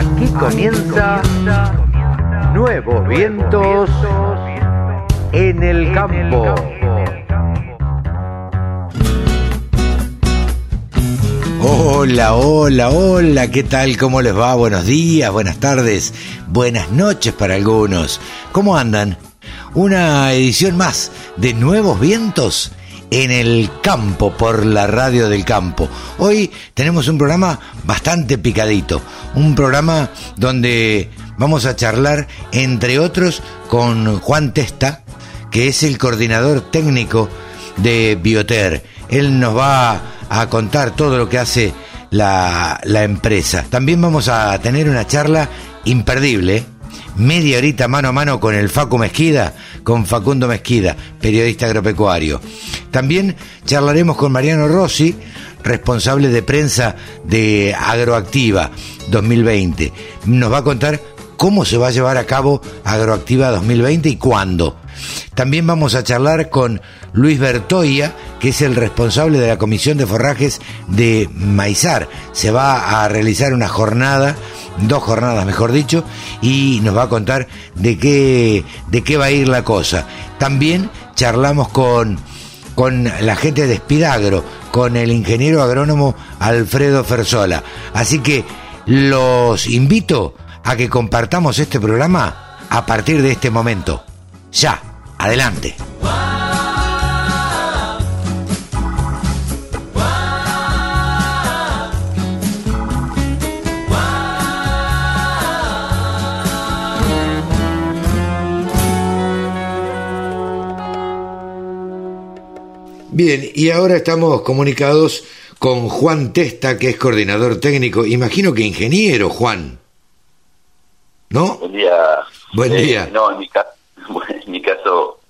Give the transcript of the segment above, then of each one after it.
Aquí comienza Nuevos Vientos en el Campo. Hola, hola, hola, ¿qué tal? ¿Cómo les va? Buenos días, buenas tardes, buenas noches para algunos. ¿Cómo andan? Una edición más de Nuevos Vientos en el campo por la radio del campo. Hoy tenemos un programa bastante picadito, un programa donde vamos a charlar entre otros con Juan Testa, que es el coordinador técnico de Bioter. Él nos va a contar todo lo que hace la, empresa. También vamos a tener una charla imperdible media horita mano a mano con el Facu Mezquida, con Facundo Mezquida, periodista agropecuario. También charlaremos con Mariano Rossi, responsable de prensa de Agroactiva 2020. Nos va a contar cómo se va a llevar a cabo Agroactiva 2020 y cuándo. También vamos a charlar con Luis Bertoya, que es el responsable de la Comisión de Forrajes de Maizar. Se va a realizar una jornada, dos jornadas mejor dicho, y nos va a contar de qué, de qué va a ir la cosa. También charlamos con, con la gente de Espidagro, con el ingeniero agrónomo Alfredo Fersola. Así que los invito a que compartamos este programa a partir de este momento. Ya. Adelante. Bien, y ahora estamos comunicados con Juan Testa, que es coordinador técnico, imagino que ingeniero, Juan. ¿No? Buen día. Buen Eh, día. no, en mi, ca- en mi caso,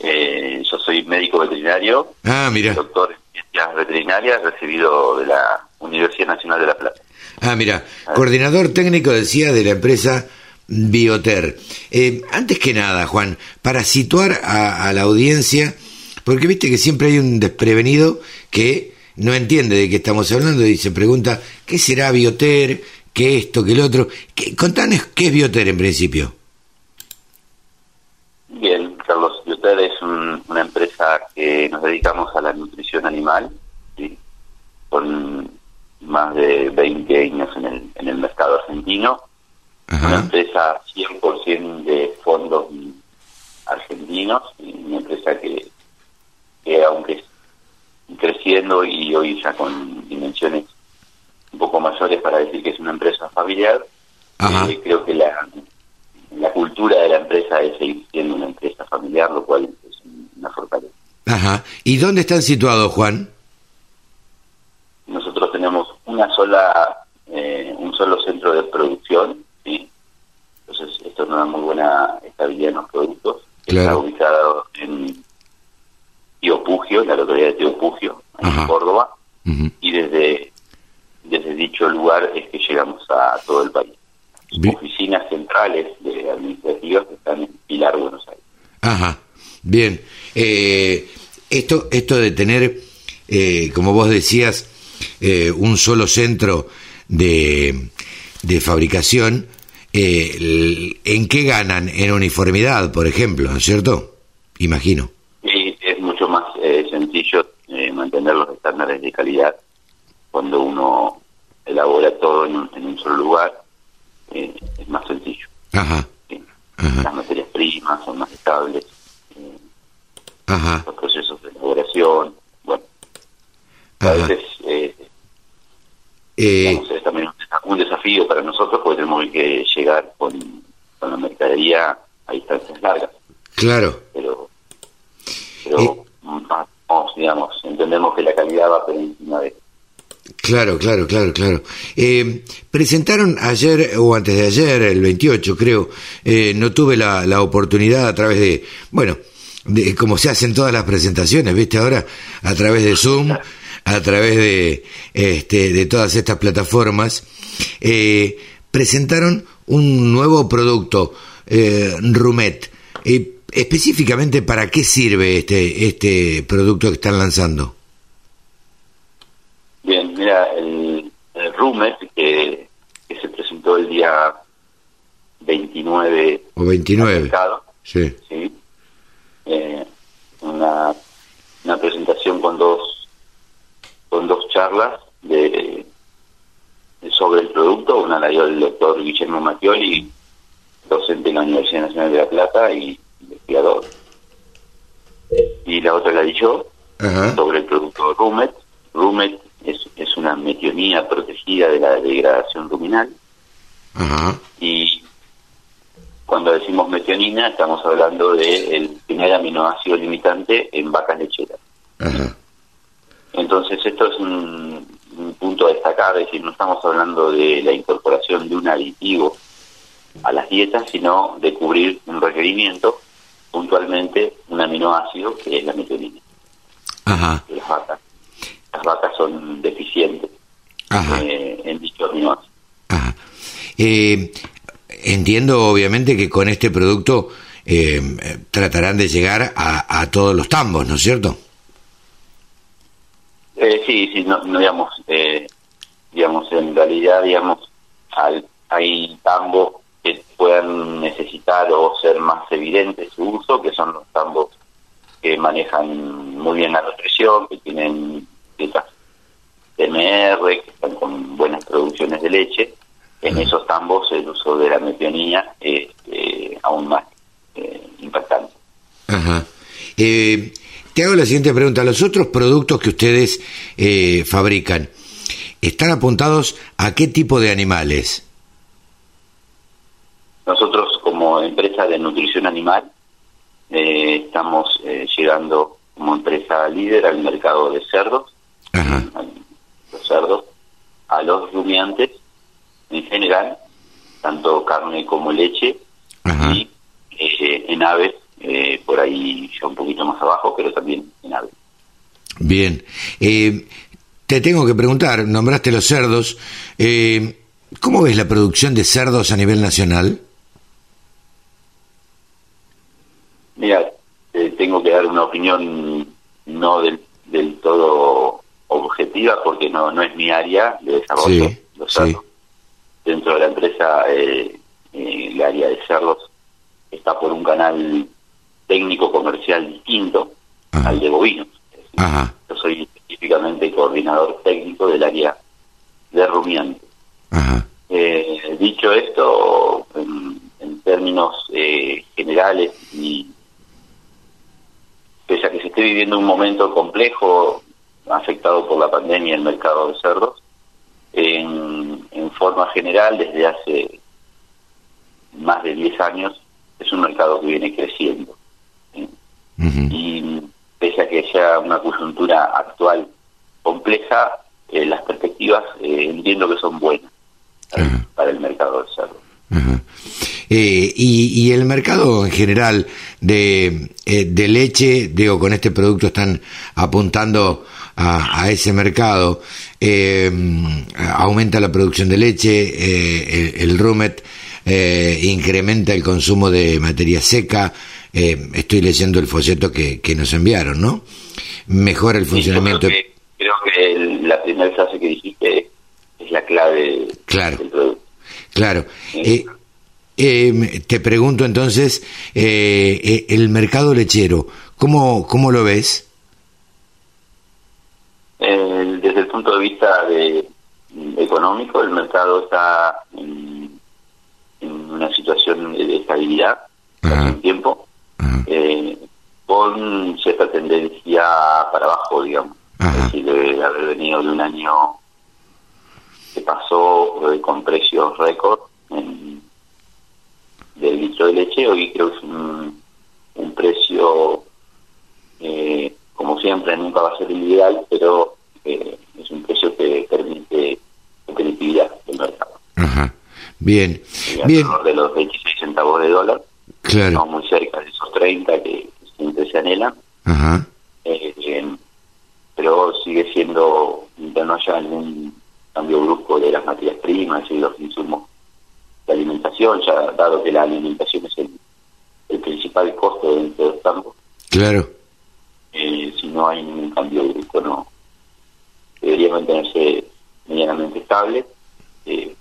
eh, yo soy médico veterinario, Ah, mira. doctor en ciencias veterinarias, recibido de la Universidad Nacional de La Plata. Ah, mira, coordinador técnico decía de la empresa Bioter. Eh, antes que nada, Juan, para situar a, a la audiencia, porque viste que siempre hay un desprevenido que no entiende de qué estamos hablando y se pregunta, ¿qué será Bioter? ¿Qué esto? ¿Qué el otro? ¿Qué, contanos qué es Bioter en principio. Bien, Carlos, Bioter es un- una empresa que nos dedicamos a la nutrición animal, ¿sí? con más de 20 años en el, en el mercado argentino. Una empresa 100% de fondos argentinos, y una empresa que, que aunque creciendo y hoy ya con dimensiones un poco mayores para decir que es una empresa familiar, eh, creo que la, la cultura de la empresa es seguir siendo una empresa familiar, lo cual es una fortaleza. Ajá. ¿Y dónde están situados, Juan? Nosotros tenemos una sola, eh, un solo centro de producción, ¿sí? entonces esto nos da muy buena estabilidad en los productos. Está Claro. ubicado en Tío Pugio, en la localidad de Tío Pugio, Ajá. en Córdoba, y desde, desde dicho lugar es que llegamos a todo el país. Bi- Oficinas centrales de administrativas que están en Pilar, Buenos Aires. Ajá, bien. Eh, esto, esto de tener, eh, como vos decías, eh, un solo centro de, de fabricación, eh, ¿en qué ganan? En uniformidad, por ejemplo, ¿no es cierto? Imagino. Y es mucho más eh, sencillo eh, mantener los estándares de calidad cuando uno elabora todo en un, en un solo lugar. eh, es más sencillo. Ajá, ¿sí? Ajá. Las materias primas son más estables, eh, ajá, los procesos de elaboración. Bueno, a veces eh, Eh, digamos, es también un un desafío para nosotros porque tenemos que llegar con, con la mercadería a distancias largas. claro, pero pero digamos entendemos que la calidad va por encima de Claro, claro, claro, claro. Eh, presentaron ayer o antes de ayer, el 28 creo, eh, no tuve la, la oportunidad a través de, bueno, de, como se hacen todas las presentaciones, viste ahora, a través de Zoom, a través de, este, de todas estas plataformas, eh, presentaron un nuevo producto, eh, Rumet. Específicamente, ¿para qué sirve este, este producto que están lanzando? Bien, mira, el, el Rumet que, que se presentó el día 29 o 29 mercado, sí ¿sí? Eh, una, una presentación con dos con dos charlas de, de sobre el producto una la dio el doctor Guillermo Mattioli docente en la Universidad Nacional de La Plata y y la otra la di yo Ajá. sobre el producto Rumet. Rumet es, es una metionía protegida de la degradación ruminal Ajá. y cuando decimos metionina estamos hablando del primer aminoácido limitante en vacas lecheras. Ajá. Entonces esto es un, un punto a destacar, es decir, no estamos hablando de la incorporación de un aditivo a las dietas, sino de cubrir un requerimiento, puntualmente un aminoácido que es la metionina Ajá. de las vacas. Las vacas son deficientes Ajá. eh, en dicho aminoácido. Ajá. Eh, entiendo obviamente que con este producto eh, eh, tratarán de llegar a, a todos los tambos, ¿no es cierto? Eh, sí, sí, no, no digamos, digamos, en realidad, digamos, al- hay tambos puedan necesitar o ser más evidentes su uso, que son los tambos que manejan muy bien la nutrición, que tienen dietas TMR, que están con buenas producciones de leche. En esos tambos el uso de la metionía es eh, aún más eh, impactante. Ajá. Eh, te hago la siguiente pregunta. Los otros productos que ustedes eh, fabrican, ¿están apuntados a qué tipo de animales? Nosotros como empresa de nutrición animal eh, estamos eh, llegando como empresa líder al mercado de cerdos, Ajá. a los cerdos, a los rumiantes en general, tanto carne como leche, Ajá. y eh, en aves, por ahí ya un poquito más abajo, pero también en aves. Bien. Eh, te tengo que preguntar, nombraste los cerdos. ¿Cómo ves la producción de cerdos a nivel nacional? Mira, eh, tengo que dar una opinión no del, del todo objetiva porque no, no es mi área de desarrollo. Sí, los sí. Dentro de la empresa, eh, eh, el área de cerdos está por un canal técnico comercial distinto Ajá. al de bovinos. Ajá. Yo soy específicamente coordinador técnico del área de rumiantes. Ajá. Eh, dicho esto, en, en términos eh, generales y pese a que se esté viviendo un momento complejo afectado por la pandemia el mercado de cerdos, en, en forma general desde hace más de 10 años es un mercado que viene creciendo. y pese a que sea una coyuntura actual compleja, eh, las perspectivas eh, entiendo que son buenas para, el mercado del cerdo. Ajá. Eh, y, y el mercado en general de, eh, de leche, digo, con este producto están apuntando a, a ese mercado. Eh, aumenta la producción de leche, eh, el, el Rumet eh, incrementa el consumo de materia seca. eh, estoy leyendo el folleto que, que nos enviaron, ¿no? Mejora el Sí, funcionamiento. creo que, creo que el- la primera frase que dijiste es la clave Claro. del producto. Claro. Sí. Eh, te pregunto entonces, eh, eh, el mercado lechero, ¿cómo, cómo lo ves? Eh, desde el punto de vista de, económico, el mercado está en, en una situación de estabilidad hace un tiempo. Eh, con cierta tendencia para abajo, digamos. Ajá. Es decir, de haber venido de un año que pasó eh, con precios récord en- del litro de leche, hoy creo que es un, un precio, eh, como siempre, nunca va a ser el ideal, pero eh, es un precio que permite competitividad del mercado. Ajá. Bien, bien, de los 26 centavos de dólar, claro. estamos muy cerca de esos 30 que siempre se anhelan. Ajá. Eh, pero sigue siendo, mientras no haya algún cambio brusco de las materias primas y los insumos de alimentación, ya dado que la alimentación es el, el principal costo dentro de los campos, Claro. eh, si no hay ningún cambio brusco, no debería mantenerse medianamente estable. Eh,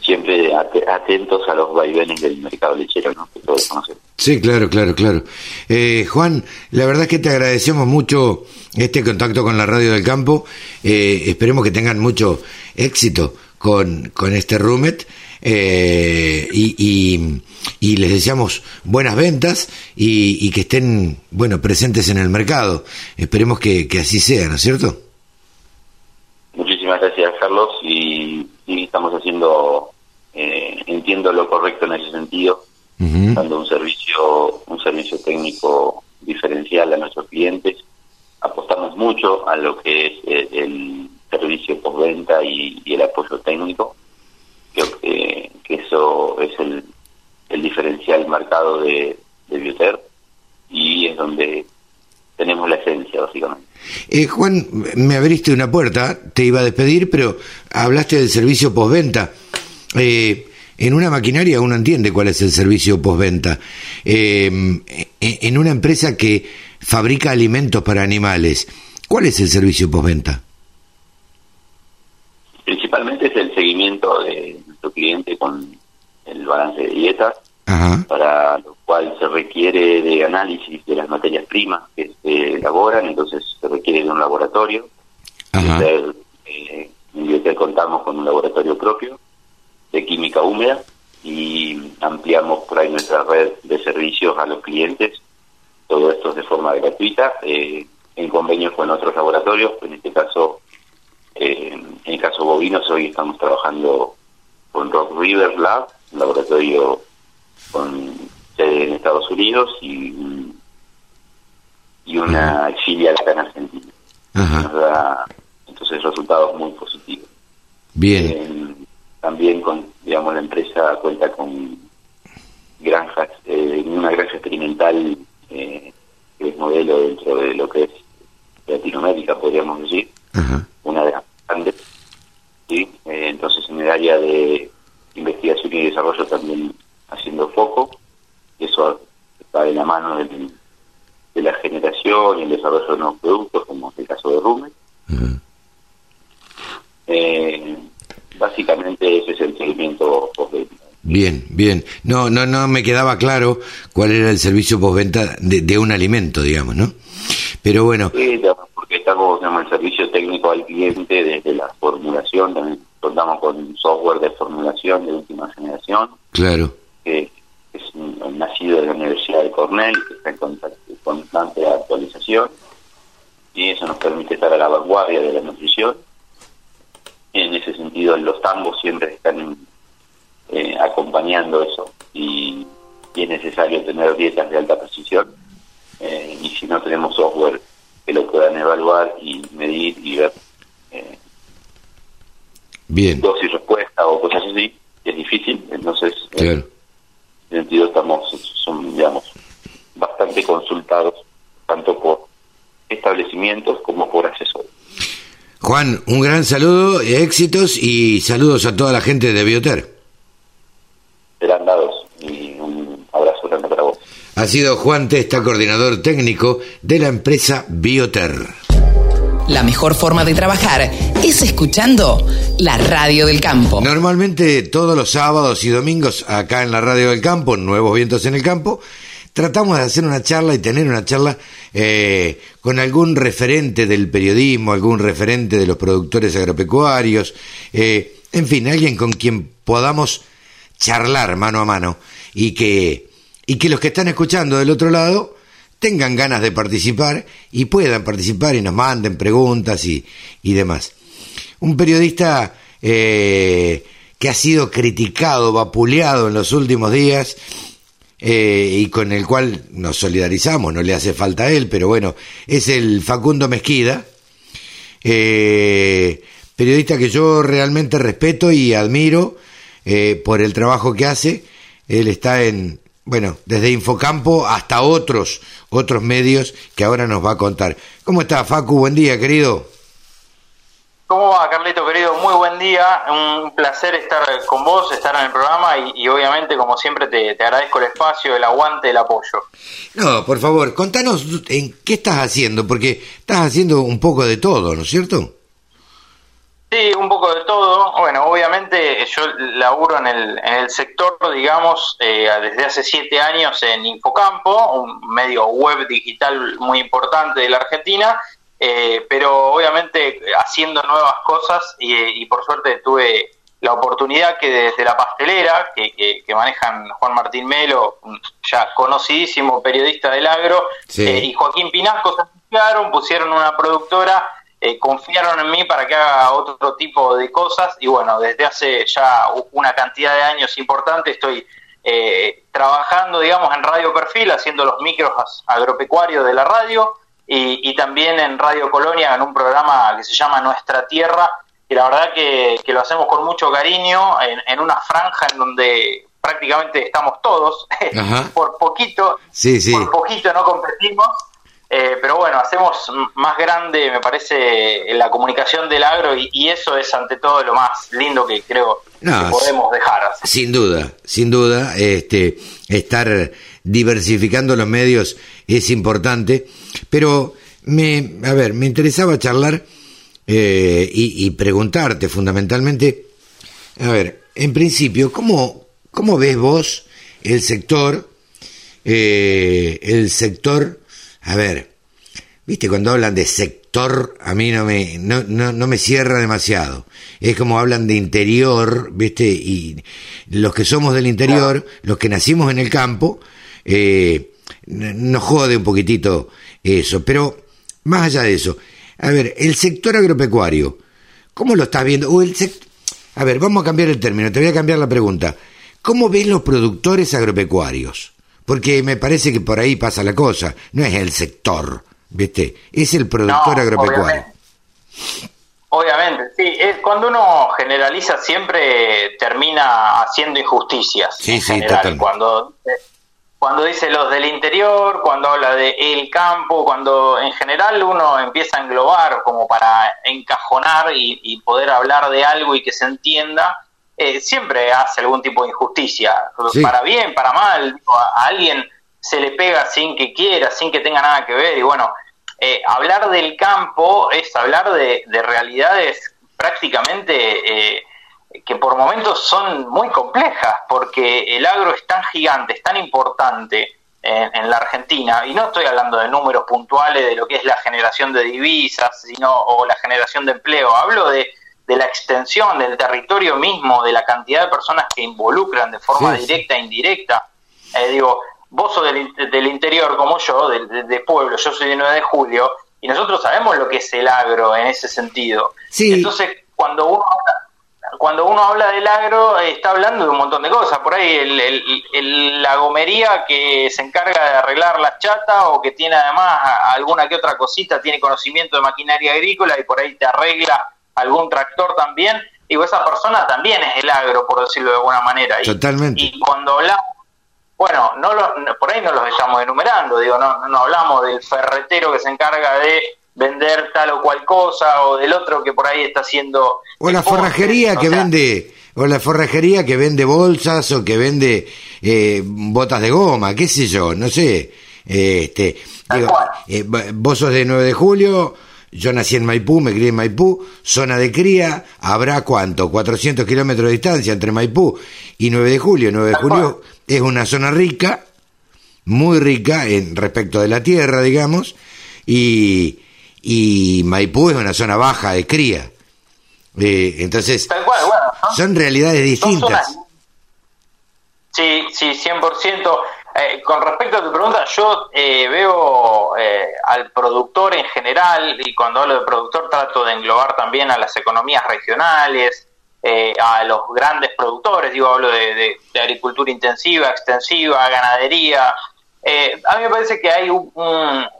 siempre atentos a los vaivenes del mercado lechero, ¿no? Que todos conocemos. Sí, claro, claro, claro. Eh, Juan, la verdad es que te agradecemos mucho este contacto con la Radio del Campo. Eh, esperemos que tengan mucho éxito con, con este Rumet. Eh, y, y, les deseamos buenas ventas y, que estén bueno presentes en el mercado. Esperemos que, que así sea, ¿no es cierto? Muchísimas gracias, Carlos. Y, estamos haciendo, eh, entiendo lo correcto en ese sentido, dando un servicio, un servicio técnico diferencial a nuestros clientes. Apostamos mucho a lo que es eh, el, servicio postventa y, el apoyo técnico. Creo que, eso es el, el diferencial marcado de, de Bioter y es donde tenemos la esencia, básicamente. Eh, Juan, me abriste una puerta, te iba a despedir, pero hablaste del servicio postventa. Eh, en una maquinaria uno entiende cuál es el servicio postventa. Eh, en una empresa que fabrica alimentos para animales, ¿cuál es el servicio postventa? Principalmente es el seguimiento de nuestro cliente con el balance de dieta, para lo cual se requiere de análisis de las materias primas que se elaboran, entonces se requiere de un laboratorio. Eh, en Biotel contamos con un laboratorio propio de química húmeda y ampliamos por ahí nuestra red de servicios a los clientes, todo esto de forma gratuita, eh, en convenios con otros laboratorios, en este caso, eh, en el caso bovinos, hoy estamos trabajando con Rock River Lab, un laboratorio con sede en Estados Unidos y, y una filial acá en Argentina. Nos da entonces resultados muy positivos. Bien. Eh, también con, digamos, la empresa cuenta con granjas, eh, una granja experimental eh, que es modelo dentro de lo que es Latinoamérica, podríamos decir, una de las grandes. ¿sí? Eh, entonces, en el área de investigación y desarrollo también haciendo foco, eso está de la mano de, la generación y el desarrollo de nuevos productos, como es el caso de Rume. Eh, básicamente ese es el seguimiento postventa. Bien, bien. No, no, no me quedaba claro cuál era el servicio postventa de, de un alimento, digamos, ¿no? Pero bueno. Sí, porque estamos en el servicio técnico al cliente desde la formulación, también contamos con software de formulación de última generación. Claro que es nacido de la Universidad de Cornell, que está en constante actualización, y eso nos permite estar a la vanguardia de la nutrición. En ese sentido, los tambos siempre están eh, acompañando eso, y, es necesario tener dietas de alta precisión, eh, y si no tenemos software que lo puedan evaluar y medir y ver eh, Bien. dosis respuesta o cosas así, es difícil, entonces claro sentido estamos, son, digamos, bastante consultados, tanto por establecimientos como por asesores. Juan, un gran saludo, éxitos y saludos a toda la gente de Bioter. Serán dados Ha sido Juan Testa, coordinador técnico de la empresa Bioter. La mejor forma de trabajar es escuchando la radio del campo. Normalmente todos los sábados y domingos acá en la radio del campo, Nuevos Vientos en el Campo, tratamos de hacer una charla y tener una charla eh, con algún referente del periodismo, algún referente de los productores agropecuarios, eh, en fin, alguien con quien podamos charlar mano a mano y que, y que los que están escuchando del otro lado tengan ganas de participar y puedan participar y nos manden preguntas y, y demás. Un periodista eh, que ha sido criticado, vapuleado en los últimos días eh, y con el cual nos solidarizamos, no le hace falta a él, pero bueno, es el Facundo Mezquida, eh, periodista que yo realmente respeto y admiro por el trabajo que hace. Él está en, bueno, desde Infocampo hasta otros, otros medios que ahora nos va a contar. ¿Cómo está, Facu? Buen día, querido. ¿Cómo va, Carlito, querido? Muy buen día. Un placer estar con vos, estar en el programa y, obviamente, como siempre, te, te, agradezco el espacio, el aguante, el apoyo. No, por favor, contanos en qué estás haciendo, porque estás haciendo un poco de todo, ¿no es cierto? Sí, un poco de todo. Bueno, obviamente yo laburo en el, en el sector, digamos, eh, desde hace siete años en Infocampo, un medio web digital muy importante de la Argentina, eh, pero obviamente haciendo nuevas cosas y, por suerte tuve la oportunidad que desde la pastelera, que, que, manejan Juan Martín Melo, ya conocidísimo periodista del agro, eh, y Joaquín Pinasco se pusieron una productora eh, confiaron en mí para que haga otro tipo de cosas. Y bueno, desde hace ya una cantidad de años importante estoy eh, trabajando, digamos, en Radio Perfil, haciendo los micros agropecuarios de la radio. Y, también en Radio Colonia en un programa que se llama Nuestra Tierra, y la verdad que, lo hacemos con mucho cariño en, una franja en donde prácticamente estamos todos, por poquito, por poquito no competimos eh, pero bueno, hacemos más grande, me parece, la comunicación del agro y, eso es ante todo lo más lindo que creo que podemos dejar. Sin duda, sin duda, este, estar diversificando los medios es importante, pero me, a ver, me interesaba charlar eh, y, preguntarte fundamentalmente, a ver, en principio, ¿cómo, cómo ves vos el sector, eh, el sector a ver, viste, cuando hablan de sector, a mí no me, no, no, me cierra demasiado. Es como hablan de interior, viste, y los que somos del interior, los que nacimos en el campo, eh, nos jode un poquitito eso. Pero, más allá de eso, a ver, el sector agropecuario, ¿cómo lo estás viendo? O el a ver, vamos a cambiar el término, te voy a cambiar la pregunta. ¿Cómo ven los productores agropecuarios? Porque me parece que por ahí pasa la cosa. No es el sector, ¿viste? Es el productor agropecuario. Obviamente. sí. Es, cuando uno generaliza siempre termina haciendo injusticias. Sí, sí, general. Cuando, cuando dice los del interior, cuando habla de el campo, cuando en general uno empieza a englobar como para encajonar y poder hablar de algo y que se entienda, eh, siempre hace algún tipo de injusticia, para bien, para mal, a, alguien se le pega sin que quiera, sin que tenga nada que ver, y bueno, eh, hablar del campo es hablar de, realidades prácticamente eh, que por momentos son muy complejas, porque el agro es tan gigante, es tan importante en, en, la Argentina, y no estoy hablando de números puntuales de lo que es la generación de divisas, sino o la generación de empleo, hablo de de la extensión del territorio mismo, de la cantidad de personas que involucran de forma directa e indirecta. Eh, digo, vos sos del, interior como yo, de, pueblo, yo soy de 9 de julio, y nosotros sabemos lo que es el agro en ese sentido. Entonces, cuando uno habla, cuando uno habla del agro, eh, está hablando de un montón de cosas. Por ahí el, la gomería que se encarga de arreglar las chatas o que tiene además alguna que otra cosita, tiene conocimiento de maquinaria agrícola y por ahí te arregla algún tractor también, y esa persona también es el agro, por decirlo de alguna manera. Y, Totalmente. Y cuando hablamos, bueno, no por ahí no los estamos enumerando, digo, no, no hablamos del ferretero que se encarga de vender tal o cual cosa, o del otro que por ahí está haciendo... O la forrajería que vende... O la forrajería que vende bolsas o que vende eh, botas de goma, qué sé yo, no sé. este, digo, eh, vos sos de 9 de julio, yo nací en Maipú, me crié en Maipú, zona de cría, habrá cuánto, 400 kilómetros de distancia entre Maipú y 9 de julio. 9 de julio es una zona rica, muy rica en respecto de la tierra, digamos, y, y Maipú es una zona baja de cría. Eh, entonces, son realidades distintas. Sí, sí, 100%. Eh, con respecto a tu pregunta, yo eh, veo eh, al productor en general, y cuando hablo de productor trato de englobar también a las economías regionales, a los grandes productores, digo, hablo de, agricultura intensiva, extensiva, ganadería. a mí me parece que hay una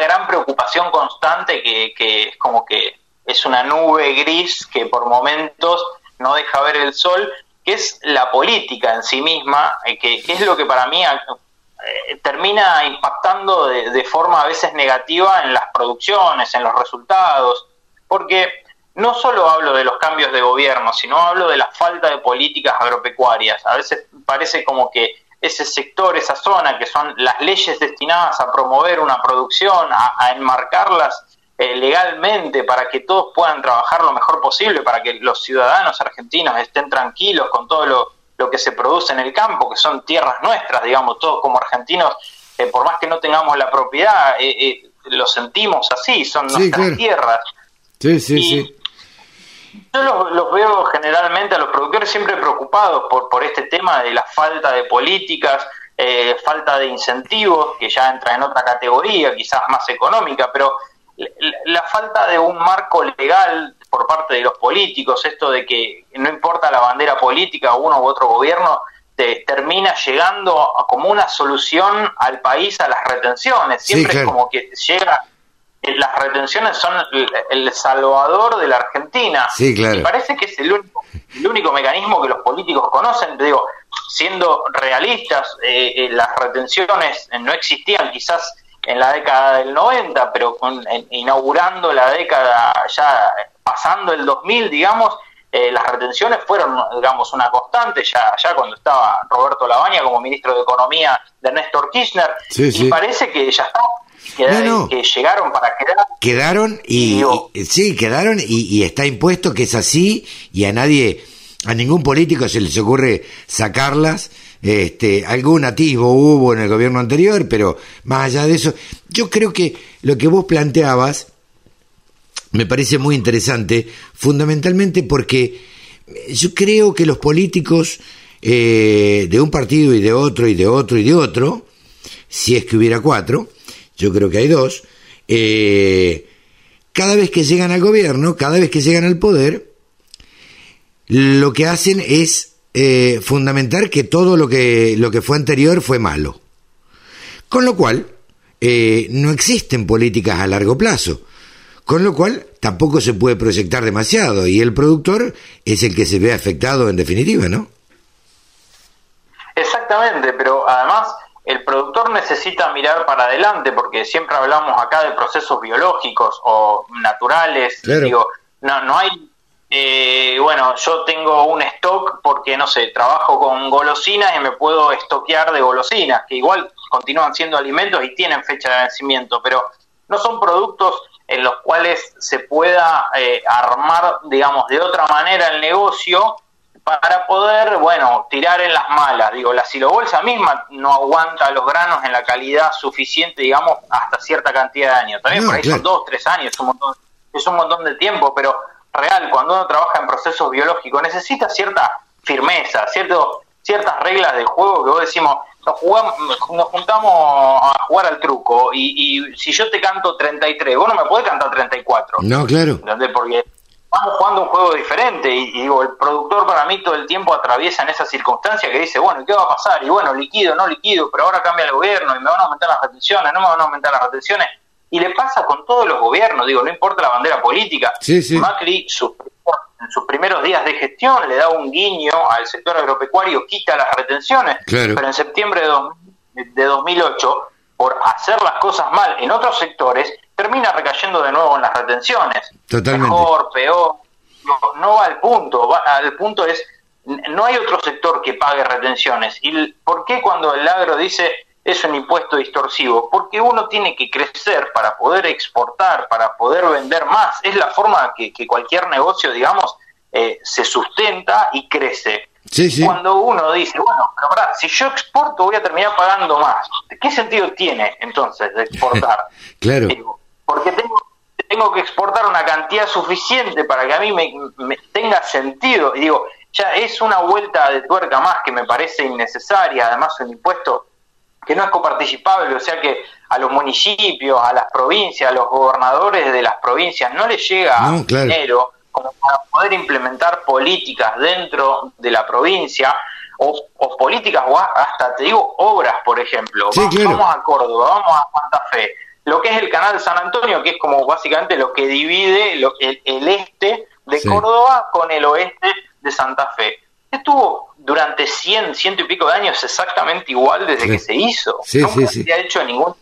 gran preocupación constante que es como que es una nube gris que por momentos no deja ver el sol que es la política en sí misma, eh, que, es lo que para mí eh, termina impactando de, forma a veces negativa en las producciones, en los resultados, porque no solo hablo de los cambios de gobierno, sino hablo de la falta de políticas agropecuarias. A veces parece como que ese sector, esa zona, que son las leyes destinadas a promover una producción, a, enmarcarlas eh, legalmente para que todos puedan trabajar lo mejor posible, para que los ciudadanos argentinos estén tranquilos con todo lo, lo que se produce en el campo, que son tierras nuestras, digamos, todos como argentinos, eh, por más que no tengamos la propiedad, eh, lo sentimos así, son nuestras tierras. Sí, sí, sí. Yo los, los, veo generalmente a los productores siempre preocupados por, por este tema de la falta de políticas, eh, falta de incentivos, que ya entra en otra categoría, quizás más económica, pero la falta de un marco legal por parte de los políticos, esto de que no importa la bandera política, uno u otro gobierno, te, termina llegando como una solución al país a las retenciones. Siempre es como que llega, eh, las retenciones son el, salvador de la Argentina. Y parece que es el único, el único mecanismo que los políticos conocen. Digo, siendo realistas, eh, eh, las retenciones no existían quizás en la década del 90, pero con, inaugurando la década ya pasando el 2000, digamos, eh, las retenciones fueron, digamos, una constante ya, ya cuando estaba Roberto Labaña como ministro de Economía de Néstor Kirchner, y parece que ya está. Que, llegaron para quedar. Quedaron y, sí, quedaron y, y está impuesto que es así y a nadie a ningún político se les ocurre sacarlas. Este, algún atisbo hubo en el gobierno anterior, pero más allá de eso, yo creo que lo que vos planteabas me parece muy interesante, fundamentalmente porque yo creo que los políticos eh, de un partido y de otro y de otro y de otro, si es que hubiera cuatro, yo creo que hay dos, eh, cada vez que llegan al gobierno, cada vez que llegan al poder, lo que hacen es eh, fundamentar que todo lo que, lo que fue anterior fue malo. Con lo cual, eh, no existen políticas a largo plazo. Con lo cual, tampoco se puede proyectar demasiado y el productor es el que se ve afectado en definitiva, ¿no? Exactamente, pero además el productor necesita mirar para adelante porque siempre hablamos acá de procesos biológicos o naturales. Digo, no, no hay eh, bueno, yo tengo un stock porque, no sé, trabajo con golosinas y me puedo estoquear de golosinas, que igual continúan siendo alimentos y tienen fecha de vencimiento, pero no son productos en los cuales se pueda eh, armar, digamos, de otra manera el negocio para poder, bueno, tirar en las malas. Digo, la silobolsa misma no aguanta los granos en la calidad suficiente, digamos, hasta cierta cantidad de años. También por ahí son dos, tres años, es un montón, es un montón de tiempo, pero real, cuando uno trabaja en procesos biológicos, necesita cierta firmeza, cierto, ciertas reglas del juego que vos decimos, nos, jugamos, nos juntamos a jugar al truco y, y, si yo te canto 33, vos no me podés cantar 34. No, claro. ¿Entendés? Porque estamos jugando un juego diferente y, digo, el productor para mí todo el tiempo atraviesa en esa circunstancia que dice, bueno, ¿qué va a pasar? Y bueno, líquido, no líquido, pero ahora cambia el gobierno y me van a aumentar las retenciones, no me van a aumentar las retenciones y le pasa con todos los gobiernos, digo, no importa la bandera política. Macri, en sus primeros días de gestión, le da un guiño al sector agropecuario, quita las retenciones, pero en septiembre de, de 2008, por hacer las cosas mal en otros sectores, termina recayendo de nuevo en las retenciones. Totalmente. Mejor, peor, no, va al punto, va al punto es, no hay otro sector que pague retenciones. ¿Y por qué cuando el agro dice es un impuesto distorsivo, porque uno tiene que crecer para poder exportar, para poder vender más. Es la forma que, que cualquier negocio, digamos, eh, se sustenta y crece. Cuando uno dice, bueno, pero pará, si yo exporto voy a terminar pagando más. ¿Qué sentido tiene entonces de exportar? claro. porque tengo, tengo que exportar una cantidad suficiente para que a mí me, me tenga sentido. Y digo, ya es una vuelta de tuerca más que me parece innecesaria, además un impuesto que no es coparticipable, o sea que a los municipios, a las provincias, a los gobernadores de las provincias no les llega dinero como para poder implementar políticas dentro de la provincia o, políticas o hasta, te digo, obras, por ejemplo. vamos, a Córdoba, vamos a Santa Fe. Lo que es el canal San Antonio, que es como básicamente lo que divide el, este de Córdoba con el oeste de Santa Fe. Estuvo durante 100, ciento y pico de años exactamente igual desde que se hizo. Nunca se ha hecho ninguna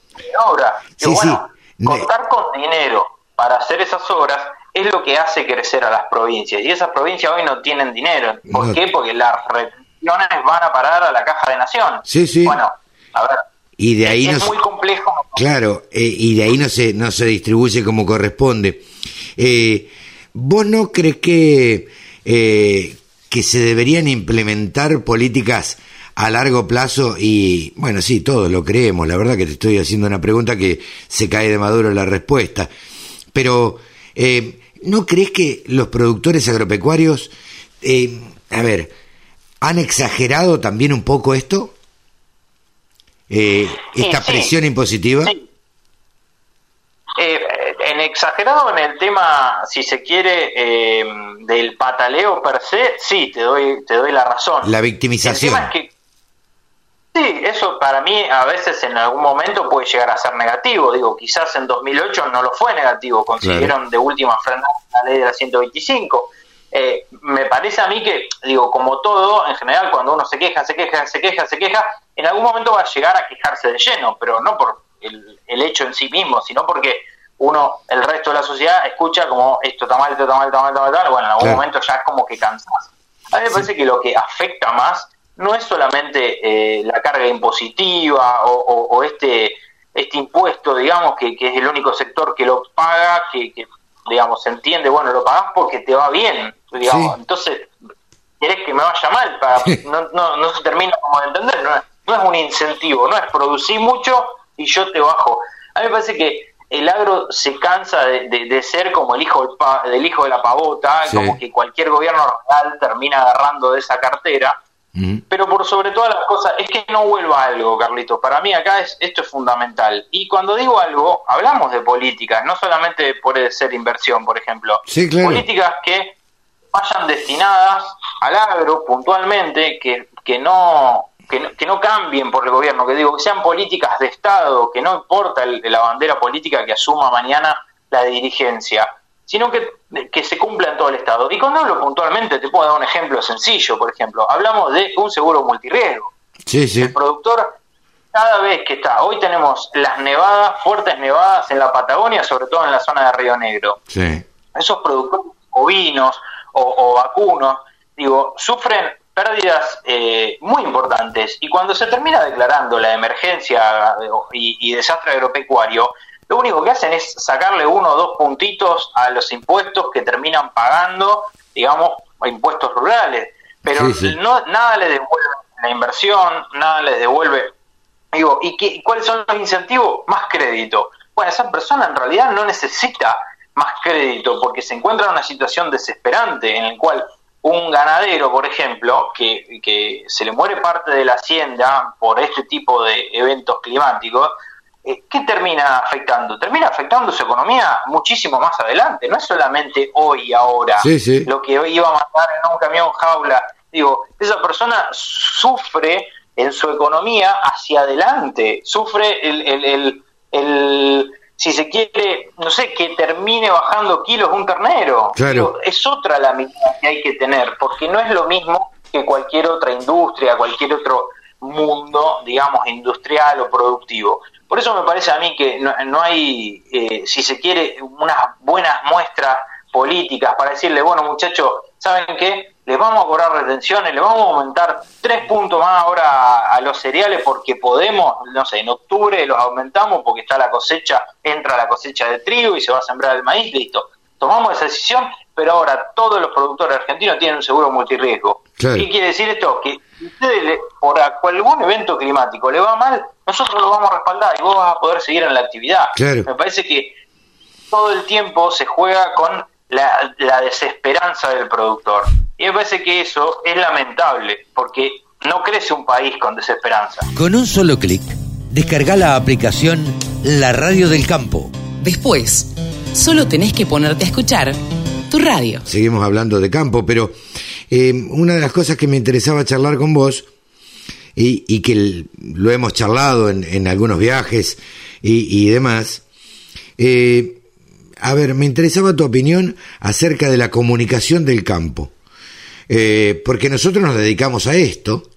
obra. Y bueno, contar con dinero para hacer esas obras es lo que hace crecer a las provincias. Y esas provincias hoy no tienen dinero. ¿Por qué? Porque las retenciones van a parar a la caja de nación. Sí, sí. Bueno, a ver, y de ahí es no muy complejo. Claro, eh, y de ahí no se, no se distribuye como corresponde. Eh, ¿Vos no crees que, eh, que se deberían implementar políticas a largo plazo? Y bueno, sí, todos lo creemos. La verdad que te estoy haciendo una pregunta que se cae de maduro la respuesta. Pero, ¿no crees que los productores agropecuarios, a ver, han exagerado también un poco esto? eh, esta presión impositiva? Eh, exagerado en el tema, si se quiere, eh, del pataleo per se, sí, te doy, te doy la razón. La victimización. que, sí, eso para mí a veces en algún momento puede llegar a ser negativo. Digo, quizás en 2008 no lo fue negativo, consiguieron de última frenar la ley de la 125. Eh, me parece a mí que, digo, como todo, en general, cuando uno se queja, se queja, se queja, se queja, en algún momento va a llegar a quejarse de lleno, pero no por el, hecho en sí mismo, sino porque uno, el resto de la sociedad, escucha como esto está mal, esto está mal, está mal, está mal, bueno, en algún momento ya es como que cansas. A mí me parece que lo que afecta más no es solamente eh, la carga impositiva o, este este impuesto, digamos, que, es el único sector que lo paga, que, digamos, se entiende, bueno, lo pagas porque te va bien, digamos, entonces, querés que me vaya mal, para, no, no, no se termina como de entender, no no es un incentivo, no es producir mucho y yo te bajo. A mí me parece que el agro se cansa de, ser como el hijo del, hijo de la pavota, como que cualquier gobierno real termina agarrando de esa cartera. Pero por sobre todas las cosas, es que no vuelva algo, Carlito. Para mí acá es, esto es fundamental. Y cuando digo algo, hablamos de políticas, no solamente puede ser inversión, por ejemplo. Políticas que vayan destinadas al agro puntualmente, que, que no que no, cambien por el gobierno, que digo, que sean políticas de Estado, que no importa la bandera política que asuma mañana la dirigencia, sino que, que se cumpla en todo el Estado. Y cuando hablo puntualmente, te puedo dar un ejemplo sencillo, por ejemplo, hablamos de un seguro multirriesgo. Sí, sí. El productor, cada vez que está, hoy tenemos las nevadas, fuertes nevadas en la Patagonia, sobre todo en la zona de Río Negro. Sí. Esos productores ovinos o, o vacunos, digo, sufren pérdidas eh, muy importantes. Y cuando se termina declarando la emergencia eh, y, desastre agropecuario, lo único que hacen es sacarle uno o dos puntitos a los impuestos que terminan pagando, digamos, impuestos rurales. Pero No, nada les devuelve la inversión, nada les devuelve. Digo, ¿y qué, cuáles son los incentivos? Más crédito. Bueno, esa persona en realidad no necesita más crédito porque se encuentra en una situación desesperante en la cual un ganadero, por ejemplo, que, que, se le muere parte de la hacienda por este tipo de eventos climáticos, eh, ¿qué termina afectando? Termina afectando su economía muchísimo más adelante. No es solamente hoy y ahora lo que hoy iba a matar en un camión jaula. Digo, esa persona sufre en su economía hacia adelante, sufre el, el, el si se quiere, no sé, que termine bajando kilos un ternero. Claro. es otra la mitad que hay que tener, porque no es lo mismo que cualquier otra industria, cualquier otro mundo, digamos, industrial o productivo. Por eso me parece a mí que no, hay, eh, si se quiere, unas buenas muestras políticas para decirle, bueno muchachos, ¿saben qué? Les vamos a cobrar retenciones, les vamos a aumentar tres puntos más ahora a, los cereales porque podemos, no sé, en octubre los aumentamos porque está la cosecha, entra la cosecha de trigo y se va a sembrar el maíz, listo. Tomamos esa decisión, pero ahora todos los productores argentinos tienen un seguro multirriesgo. ¿Qué quiere decir esto? Que si ustedes por algún evento climático le va mal, nosotros lo vamos a respaldar y vos vas a poder seguir en la actividad. Me parece que todo el tiempo se juega con la, desesperanza del productor. Y me parece que eso es lamentable, porque no crece un país con desesperanza. Con un solo clic, descarga la aplicación La Radio del Campo. Después, solo tenés que ponerte a escuchar tu radio. Seguimos hablando de campo, pero eh, una de las cosas que me interesaba charlar con vos, y, que lo hemos charlado en, algunos viajes y, demás, eh, a ver, me interesaba tu opinión acerca de la comunicación del campo, eh, porque nosotros nos dedicamos a esto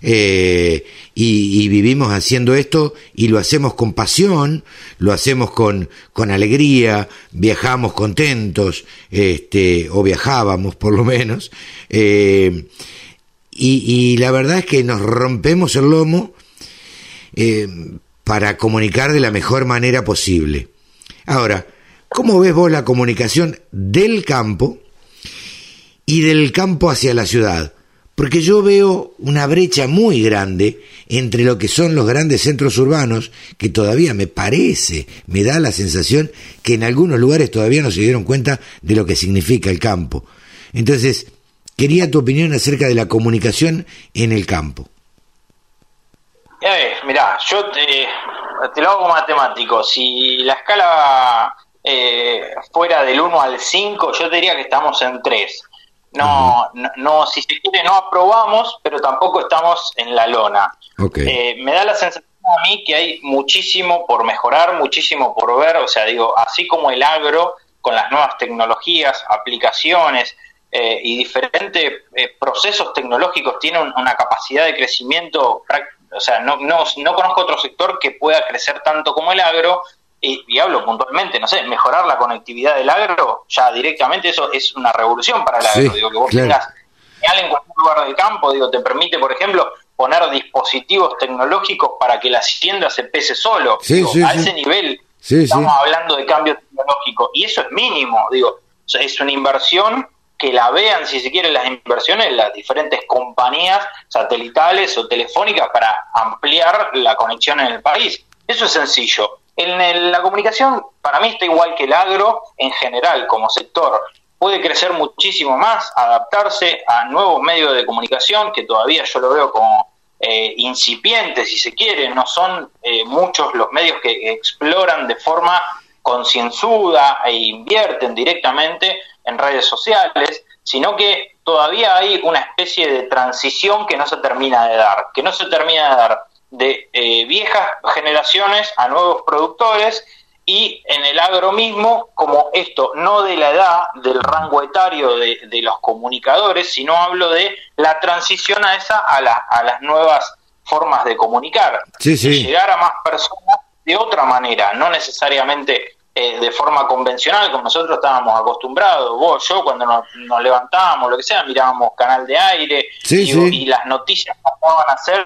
eh, y, vivimos haciendo esto y lo hacemos con pasión, lo hacemos con, con alegría, viajamos contentos, este, o viajábamos por lo menos, eh, y, y la verdad es que nos rompemos el lomo para comunicar de la mejor manera posible. Ahora, ¿cómo ves vos la comunicación del campo y del campo hacia la ciudad? Porque yo veo una brecha muy grande entre lo que son los grandes centros urbanos, que todavía me parece, me da la sensación que en algunos lugares todavía no se dieron cuenta de lo que significa el campo. Entonces, quería tu opinión acerca de la comunicación en el campo. Eh, mirá, yo te, lo hago matemático. Si la escala eh, fuera del 1 al 5, yo diría que estamos en 3 no, no, si se quiere, no aprobamos, pero tampoco estamos en la lona. Eh, me da la sensación a mí que hay muchísimo por mejorar, muchísimo por ver, o sea, digo, así como el agro con las nuevas tecnologías, aplicaciones eh, y diferentes eh, procesos tecnológicos tiene una capacidad de crecimiento, o sea, no, no, no conozco otro sector que pueda crecer tanto como el agro, y, hablo puntualmente, no sé, mejorar la conectividad del agro, ya directamente eso es una revolución para el agro. digo, que vos tengas señal en cualquier lugar del campo, digo, te permite, por ejemplo, poner dispositivos tecnológicos para que la hacienda se pese solo. a ese nivel estamos hablando de cambio tecnológico. Y eso es mínimo, digo, es una inversión que la vean, si se quiere, las inversiones las diferentes compañías satelitales o telefónicas para ampliar la conexión en el país. Eso es sencillo. En la comunicación, para mí está igual que el agro en general, como sector. Puede crecer muchísimo más, adaptarse a nuevos medios de comunicación, que todavía yo lo veo como eh, incipientes, si se quiere. No son eh, muchos los medios que exploran de forma concienzuda e invierten directamente en redes sociales, sino que todavía hay una especie de transición que no se termina de dar, que no se termina de dar de eh, viejas generaciones a nuevos productores y en el agro mismo, como esto no de la edad, del rango etario de, los comunicadores, sino hablo de la transición a esa, a, a las nuevas formas de comunicar, llegar a más personas de otra manera, no necesariamente eh, de forma convencional, como nosotros estábamos acostumbrados, vos, yo, cuando nos, levantábamos, lo que sea, mirábamos canal de aire y, y, las noticias pasaban a ser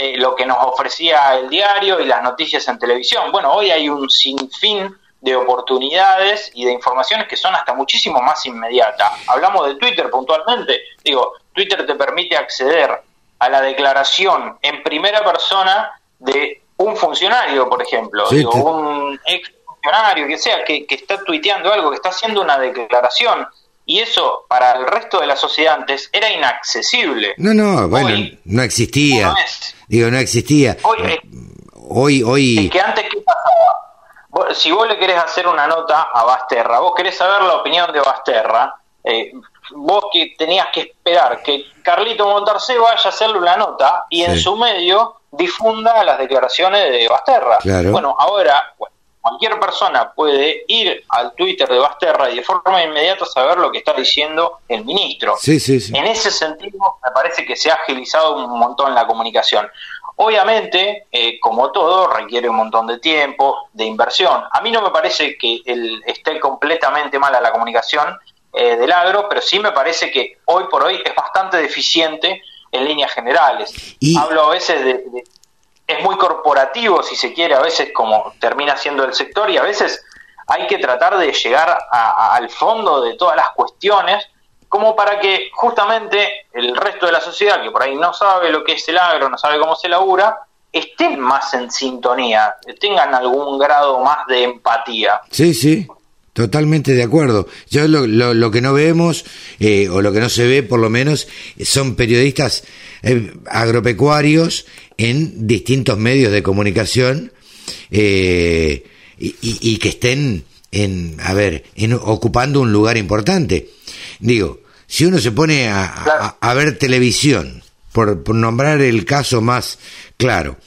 eh, lo que nos ofrecía el diario y las noticias en televisión. Bueno, hoy hay un sinfín de oportunidades y de informaciones que son hasta muchísimo más inmediatas. Hablamos de Twitter puntualmente. Digo, Twitter te permite acceder a la declaración en primera persona de un funcionario, por ejemplo, digo, un ex funcionario, que sea, que, que está tuiteando algo, que está haciendo una declaración y eso para el resto de la sociedad antes era inaccesible. No, no, bueno, no existía. Digo, no existía. Hoy, eh, hoy, hoy... Es que antes, ¿qué pasaba? si vos le querés hacer una nota a Basterra, vos querés saber la opinión de Basterra, eh, vos que tenías que esperar que Carlito Montarce vaya a hacerle una nota y en su medio difunda las declaraciones de Basterra. Bueno, ahora, cualquier persona puede ir al Twitter de Basterra y de forma inmediata saber lo que está diciendo el ministro. En ese sentido, me parece que se ha agilizado un montón la comunicación. Obviamente, eh, como todo, requiere un montón de tiempo, de inversión. A mí no me parece que el, esté completamente mala la comunicación eh, del agro, pero sí me parece que hoy por hoy es bastante deficiente en líneas generales. Hablo a veces de es muy corporativo, si se quiere, a veces como termina siendo el sector y a veces hay que tratar de llegar al fondo de todas las cuestiones como para que justamente el resto de la sociedad, que por ahí no sabe lo que es el agro, no sabe cómo se labura, estén más en sintonía, tengan algún grado más de empatía. Sí, sí, Totalmente de acuerdo. Yo lo, lo, que no vemos, eh, o lo que no se ve por lo menos, son periodistas eh, agropecuarios en distintos medios de comunicación eh, y, que estén en, a ver, en, ocupando un lugar importante. Digo, si uno se pone a, a, ver televisión, por, nombrar el caso más claro,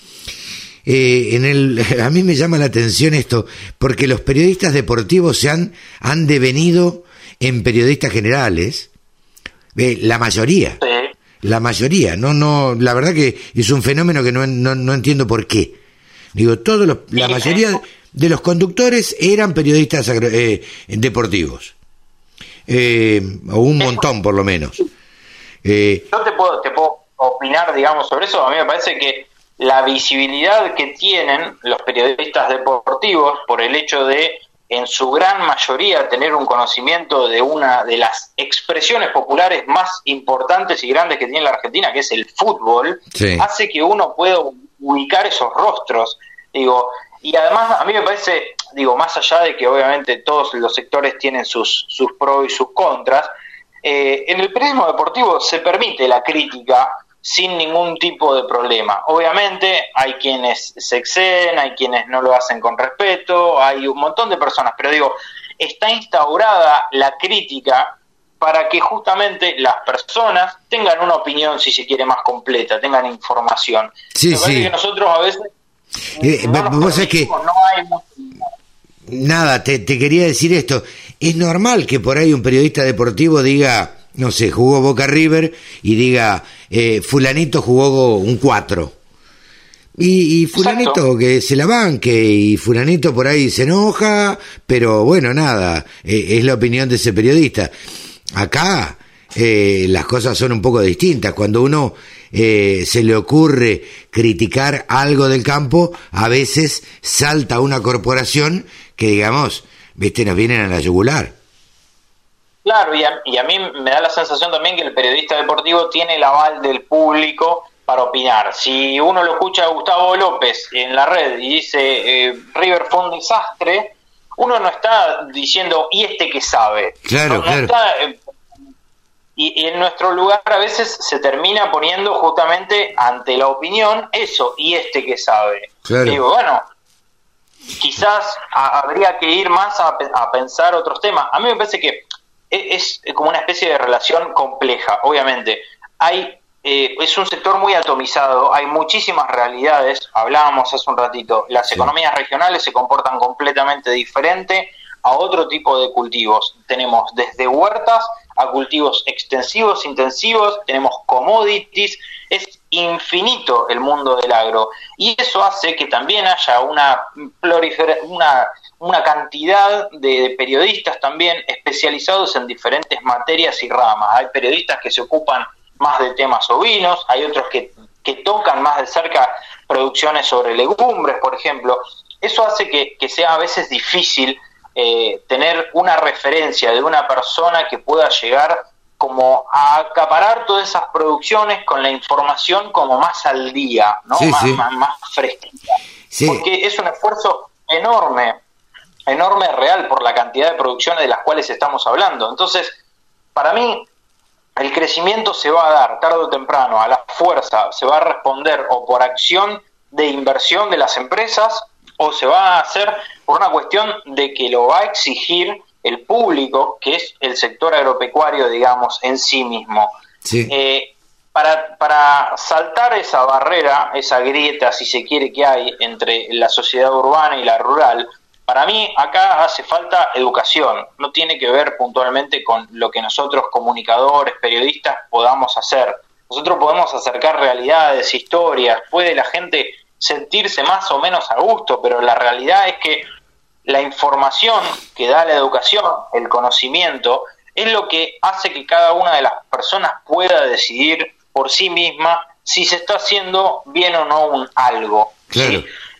eh, en el, a mí me llama la atención esto, porque los periodistas deportivos se han, han devenido en periodistas generales, eh, la mayoría la mayoría. No, no, la verdad que es un fenómeno que no, no, entiendo por qué. Digo, todos los, la mayoría de los conductores eran periodistas eh, deportivos. Eh, o un montón, por lo menos. Eh, Yo te puedo, te puedo opinar, digamos, sobre eso. A mí me parece que la visibilidad que tienen los periodistas deportivos por el hecho de en su gran mayoría tener un conocimiento de una de las expresiones populares más importantes y grandes que tiene la Argentina, que es el fútbol, hace que uno pueda ubicar esos rostros. Digo, y además a mí me parece, digo, más allá de que obviamente todos los sectores tienen sus, sus pros y sus contras, eh, en el periodismo deportivo se permite la crítica sin ningún tipo de problema. Obviamente hay quienes se exceden, hay quienes no lo hacen con respeto, hay un montón de personas, pero digo, está instaurada la crítica para que justamente las personas tengan una opinión, si se quiere, más completa, tengan información. Sí, sí. que nosotros a veces... Eh, vos que... No hay Nada, te, te quería decir esto. Es normal que por ahí un periodista deportivo diga no sé, jugó Boca River y diga, eh, fulanito jugó un 4. Y, y, fulanito que se la banque y fulanito por ahí se enoja, pero bueno, nada, eh, es la opinión de ese periodista. Acá eh, las cosas son un poco distintas. Cuando uno se le ocurre criticar algo del campo, a veces salta una corporación que digamos, viste, nos vienen a la yugular. Claro, y a, y a, mí me da la sensación también que el periodista deportivo tiene el aval del público para opinar. Si uno lo escucha a Gustavo López en la red y dice eh, River fue un desastre, uno no está diciendo, ¿y este que sabe? Claro, claro. Eh, y, en nuestro lugar a veces se termina poniendo justamente ante la opinión eso, ¿y este que sabe? Claro. Digo, bueno, quizás habría que ir más a, a pensar otros temas. A mí me parece que es, como una especie de relación compleja, obviamente. Hay, eh, es un sector muy atomizado, hay muchísimas realidades, hablábamos hace un ratito, las economías regionales se comportan completamente diferente a otro tipo de cultivos. Tenemos desde huertas a cultivos extensivos, intensivos, tenemos commodities, es infinito el mundo del agro y eso hace que también haya una, una, una cantidad de, periodistas también especializados en diferentes materias y ramas. Hay periodistas que se ocupan más de temas ovinos, hay otros que, que tocan más de cerca producciones sobre legumbres, por ejemplo. Eso hace que, que sea a veces difícil eh, tener una referencia de una persona que pueda llegar como a acaparar todas esas producciones con la información como más al día, ¿no? más, más, fresquita. Porque es un esfuerzo enorme, enorme real por la cantidad de producciones de las cuales estamos hablando. Entonces, para mí, el crecimiento se va a dar tarde o temprano, a la fuerza, se va a responder o por acción de inversión de las empresas o se va a hacer por una cuestión de que lo va a exigir el público, que es el sector agropecuario, digamos, en sí mismo. Eh, para, para saltar esa barrera, esa grieta, si se quiere, que hay entre la sociedad urbana y la rural, para mí acá hace falta educación, no tiene que ver puntualmente con lo que nosotros comunicadores, periodistas podamos hacer. Nosotros podemos acercar realidades, historias, puede la gente sentirse más o menos a gusto, pero la realidad es que la información que da la educación, el conocimiento, es lo que hace que cada una de las personas pueda decidir por sí misma si se está haciendo bien o no un algo.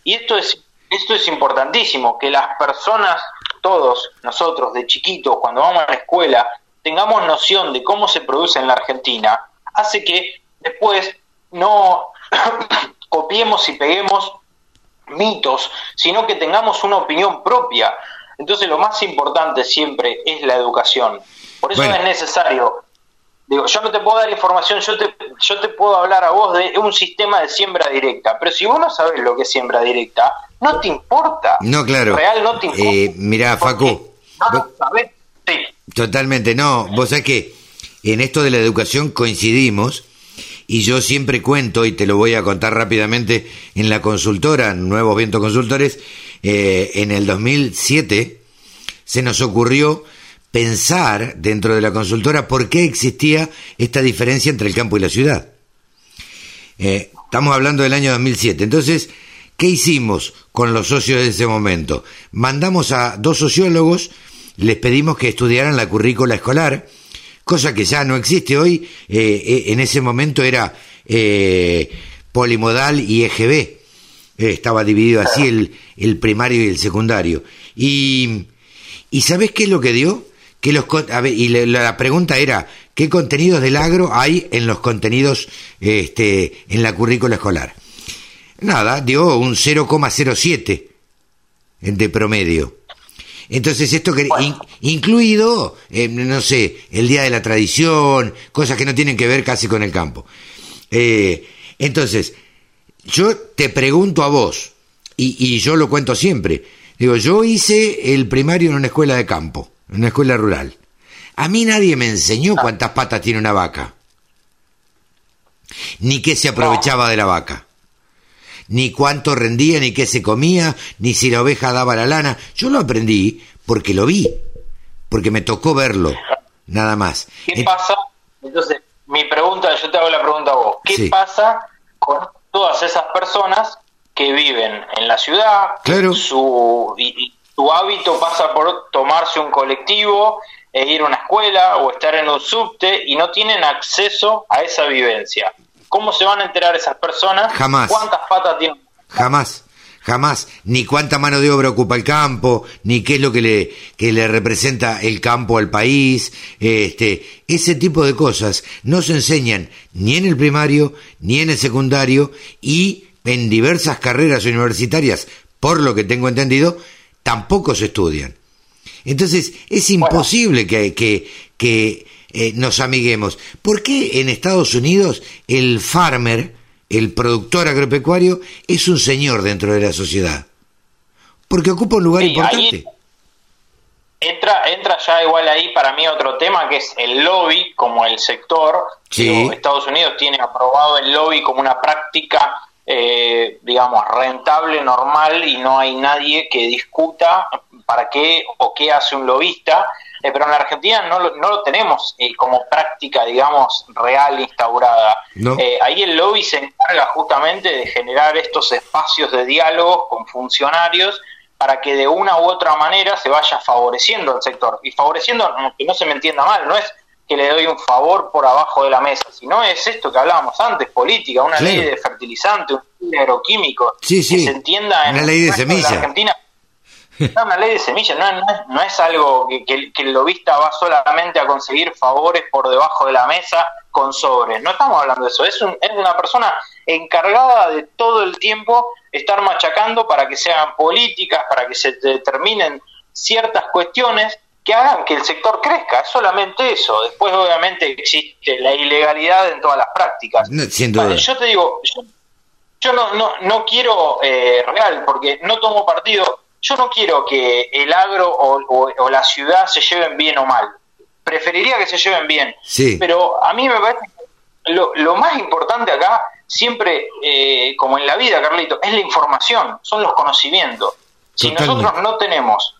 Y esto es, esto es importantísimo, que las personas, todos nosotros de chiquitos, cuando vamos a la escuela, tengamos noción de cómo se produce en la Argentina, hace que después no copiemos y peguemos mitos, sino que tengamos una opinión propia. Entonces lo más importante siempre es la educación. Por eso es necesario. Digo, yo no te puedo dar información, yo te, yo te puedo hablar a vos de un sistema de siembra directa, pero si vos no sabes lo que es siembra directa, no te importa. No, claro. Real no te importa. Eh, mirá, Facu. No sabés. Sí. Totalmente, no. Vos sabés que en esto de la educación coincidimos y yo siempre cuento, y te lo voy a contar rápidamente, en la consultora, Nuevos Vientos Consultores, eh, en el 2007 se nos ocurrió pensar dentro de la consultora por qué existía esta diferencia entre el campo y la ciudad. Eh, estamos hablando del año 2007. Entonces, ¿qué hicimos con los socios de ese momento? Mandamos a dos sociólogos, les pedimos que estudiaran la currícula escolar, cosa que ya no existe hoy, eh, eh, en ese momento era, polimodal y EGB. Estaba dividido así el, el primario y el secundario. Y, ¿y sabes qué es lo que dio? Que los, a ver, y la, pregunta era, ¿qué contenidos del agro hay en los contenidos este, en la currícula escolar? Nada, dio un 0,07 de promedio. Entonces esto que incluido, eh, no sé, el día de la tradición, cosas que no tienen que ver casi con el campo. Eh, entonces, yo te pregunto a vos, y, y, yo lo cuento siempre, digo, yo hice el primario en una escuela de campo, en una escuela rural. A mí nadie me enseñó cuántas patas tiene una vaca, ni qué se aprovechaba de la vaca ni cuánto rendía, ni qué se comía, ni si la oveja daba la lana. Yo lo aprendí porque lo vi, porque me tocó verlo, nada más. ¿Qué pasa? Entonces, mi pregunta, yo te hago la pregunta a vos. ¿Qué pasa con todas esas personas que viven en la ciudad? Claro. Su, y, su hábito pasa por tomarse un colectivo e ir a una escuela o estar en un subte y no tienen acceso a esa vivencia. ¿Cómo se van a enterar esas personas? Jamás. ¿Cuántas patas tienen? Jamás. Jamás, ni cuánta mano de obra ocupa el campo, ni qué es lo que le, que le representa el campo al país, este, ese tipo de cosas no se enseñan ni en el primario, ni en el secundario, y en diversas carreras universitarias, por lo que tengo entendido, tampoco se estudian. Entonces, es imposible que, que, que eh, nos amiguemos. ¿Por qué en Estados Unidos el farmer, el productor agropecuario, es un señor dentro de la sociedad? Porque ocupa un lugar importante. entra, entra ya igual ahí para mí otro tema que es el lobby como el sector. Estados Unidos tiene aprobado el lobby como una práctica eh, digamos, rentable, normal, y no hay nadie que discuta para qué o qué hace un lobista. Eh, pero en la Argentina no lo, no lo tenemos eh, como práctica, digamos, real instaurada. Eh, ahí el lobby se encarga justamente de generar estos espacios de diálogo con funcionarios para que de una u otra manera se vaya favoreciendo al sector. Y favoreciendo, que no se me entienda mal, no es que le doy un favor por abajo de la mesa, sino es esto que hablábamos antes, política, una ley de fertilizante, un agroquímico, que se entienda en una ley de semilla. Argentina. No, una ley de semillas, no, es, algo que, que, el lobista va solamente a conseguir favores por debajo de la mesa con sobres. No estamos hablando de eso, es, es una persona encargada de todo el tiempo estar machacando para que sean políticas, para que se determinen ciertas cuestiones que hagan que el sector crezca, es solamente eso. Después obviamente existe la ilegalidad en todas las prácticas. yo te digo, yo, no, no, no quiero eh, real, porque no tomo partido yo no quiero que el agro o, la ciudad se lleven bien o mal. Preferiría que se lleven bien. Sí. Pero a mí me parece que lo, más importante acá, siempre, eh, como en la vida, Carlito, es la información, son los conocimientos. Si nosotros no tenemos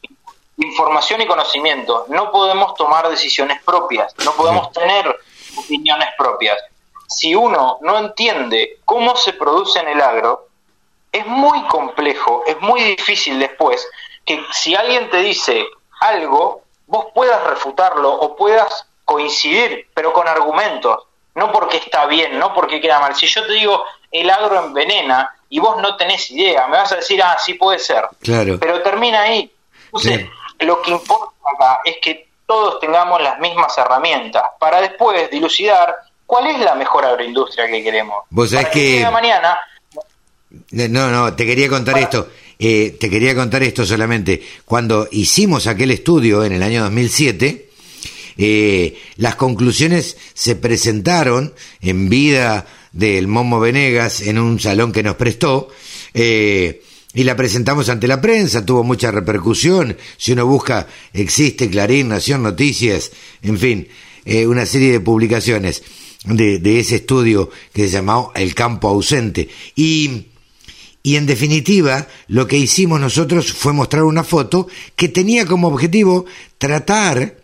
información y conocimiento, no podemos tomar decisiones propias, no podemos tener opiniones propias. Si uno no entiende cómo se produce en el agro, es muy complejo, es muy difícil después que si alguien te dice algo, vos puedas refutarlo o puedas coincidir, pero con argumentos, no porque está bien, no porque queda mal. Si yo te digo el agro envenena y vos no tenés idea, me vas a decir, ah, sí puede ser. Claro. Pero termina ahí. Entonces, lo que importa acá es que todos tengamos las mismas herramientas para después dilucidar cuál es la mejor agroindustria que queremos. Vos sabés que... mañana no, no, te quería contar esto. Eh, te quería contar esto solamente. Cuando hicimos aquel estudio en el año 2007, eh, las conclusiones se presentaron en vida del Momo Venegas en un salón que nos prestó. Eh, y la presentamos ante la prensa, tuvo mucha repercusión. Si uno busca, existe Clarín, Nación, Noticias, en fin, una serie de publicaciones de, de, ese estudio que se llamó El campo ausente. Y y en definitiva, lo que hicimos nosotros fue mostrar una foto que tenía como objetivo tratar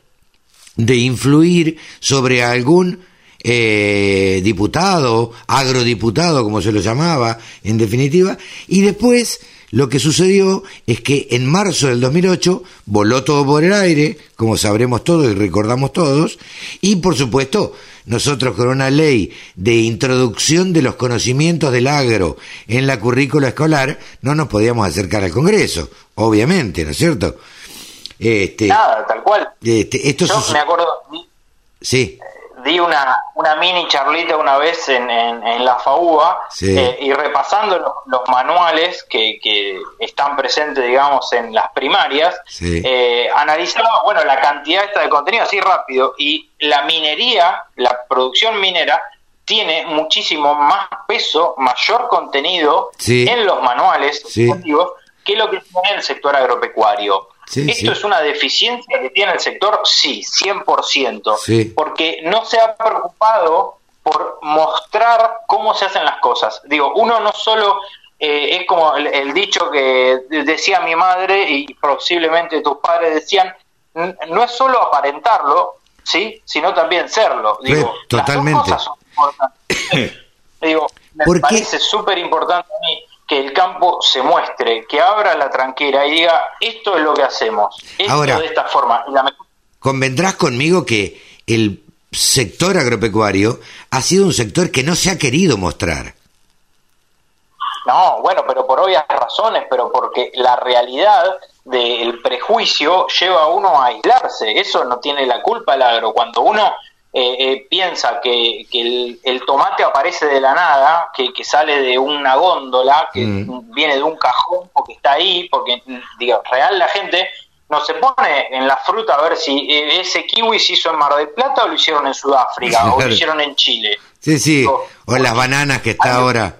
de influir sobre algún eh, diputado, agrodiputado, como se lo llamaba, en definitiva, y después lo que sucedió es que en marzo del 2008 voló todo por el aire, como sabremos todos y recordamos todos, y por supuesto nosotros con una ley de introducción de los conocimientos del agro en la currícula escolar, no nos podíamos acercar al Congreso, obviamente, ¿no es cierto? Este, Nada, tal cual. Este, esto Yo me acuerdo, sí di una, una mini charlita una vez en, en, la FAUA eh, y repasando los, manuales que, que, están presentes, digamos, en las primarias, eh, analizaba, bueno, la cantidad esta de contenido así rápido y la minería, la producción minera, tiene muchísimo más peso, mayor contenido en los manuales que lo que tiene el sector agropecuario. ¿Esto es una deficiencia que tiene el sector? Sí, 100%. Porque no se ha preocupado por mostrar cómo se hacen las cosas. Digo, uno no solo eh, es como el, dicho que decía mi madre y posiblemente tus padres decían, no es solo aparentarlo, ¿sí? sino también serlo. Digo, Totalmente. Las dos cosas son importantes. Digo, me parece súper importante a mí que el campo se muestre, que abra la tranquera y diga, esto es lo que hacemos, esto Ahora, de esta forma. Convendrás conmigo que el sector agropecuario ha sido un sector que no se ha querido mostrar. No, bueno, pero por obvias razones, pero porque la realidad del prejuicio lleva a uno a aislarse. Eso no tiene la culpa el agro. Cuando uno eh, eh, piensa que, el, tomate aparece de la nada, que, sale de una góndola, que mm. viene de un cajón, porque está ahí, porque, digo, real la gente no se pone en la fruta a ver si eh, ese kiwi se hizo en Mar del Plata o lo hicieron en Sudáfrica o lo hicieron en Chile. Sí, sí, o en las bananas que está ahora.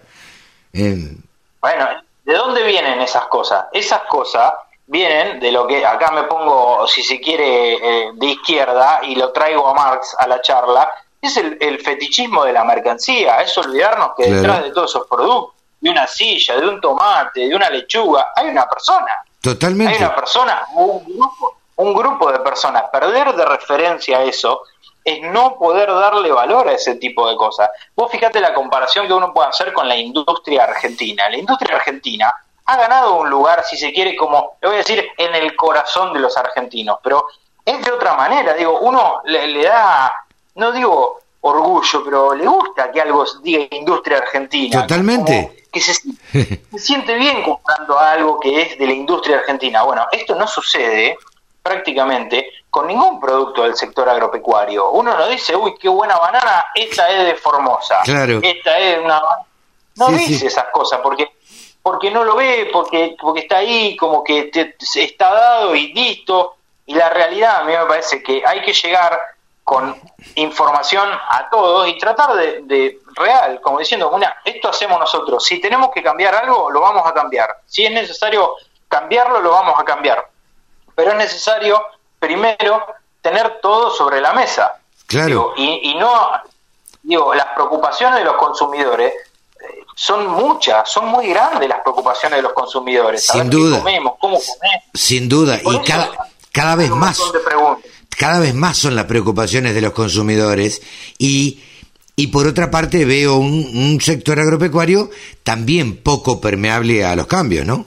Bueno, ¿de dónde vienen esas cosas? Esas cosas vienen de lo que acá me pongo, si se quiere, eh, de izquierda y lo traigo a Marx a la charla, es el, fetichismo de la mercancía, es olvidarnos que detrás de todos esos productos, de una silla, de un tomate, de una lechuga, hay una persona. Totalmente. Hay una persona, un grupo, un grupo de personas. Perder de referencia a eso es no poder darle valor a ese tipo de cosas. Vos fíjate la comparación que uno puede hacer con la industria argentina. La industria argentina ha ganado un lugar, si se quiere, como, le voy a decir, en el corazón de los argentinos, pero es de otra manera, digo, uno le, da, no digo orgullo, pero le gusta que algo diga industria argentina. Totalmente. Que se, se, siente bien comprando algo que es de la industria argentina. Bueno, esto no sucede prácticamente con ningún producto del sector agropecuario. Uno no dice, uy, qué buena banana, esta es de Formosa. Claro. Esta es una... No dice esas cosas, porque porque no lo ve, porque, porque está ahí, como que está dado y listo. Y la realidad a mí me parece que hay que llegar con información a todos y tratar de, real, como diciendo, una, esto hacemos nosotros. Si tenemos que cambiar algo, lo vamos a cambiar. Si es necesario cambiarlo, lo vamos a cambiar. Pero es necesario, primero, tener todo sobre la mesa. Claro. y, y no, digo, las preocupaciones de los consumidores son muchas, son muy grandes las preocupaciones de los consumidores. Sin duda. Sin duda. Y, cada, cada vez más. Cada vez más son las preocupaciones de los consumidores y, y por otra parte veo un, sector agropecuario también poco permeable a los cambios, ¿no?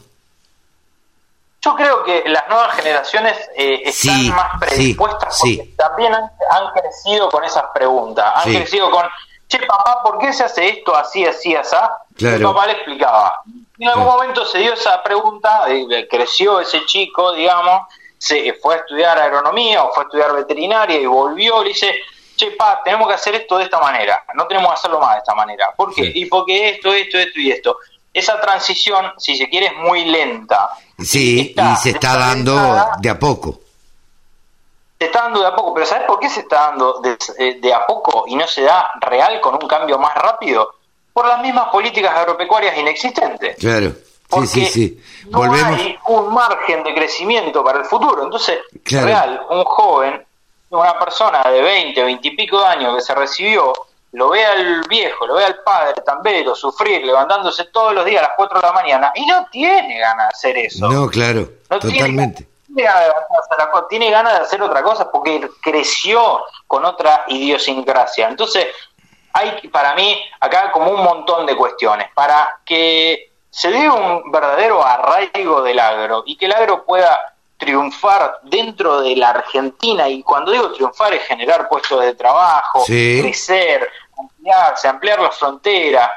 Yo creo que las nuevas generaciones eh, están más predispuestas porque también han, han, crecido con esas preguntas, han crecido con che, papá, ¿por qué se hace esto así, así, así? Mi papá le explicaba. En algún momento se dio esa pregunta, creció ese chico, digamos, se fue a estudiar agronomía o fue a estudiar veterinaria y volvió, le dice, che, pa, tenemos que hacer esto de esta manera, no tenemos que hacerlo más de esta manera. ¿Por qué? Y porque esto, esto, esto y esto. Esa transición, si se quiere, es muy lenta. Sí, y se está dando de a poco se está dando de a poco, pero ¿sabes por qué se está dando eh, de, a poco y no se da real con un cambio más rápido? Por las mismas políticas agropecuarias inexistentes. Claro. sí, sí, sí. No hay un margen de crecimiento para el futuro. Entonces, real, un joven, una persona de 20, 20 y pico de años que se recibió, lo ve al viejo, lo ve al padre tambero sufrir, levantándose todos los días a las 4 de la mañana y no tiene ganas de hacer eso. No, claro, totalmente tiene ganas de hacer otra cosa porque creció con otra idiosincrasia. Entonces, hay para mí acá como un montón de cuestiones. Para que se dé un verdadero arraigo del agro y que el agro pueda triunfar dentro de la Argentina, y cuando digo triunfar es generar puestos de trabajo, Sí. crecer, ampliarse, ampliar la frontera,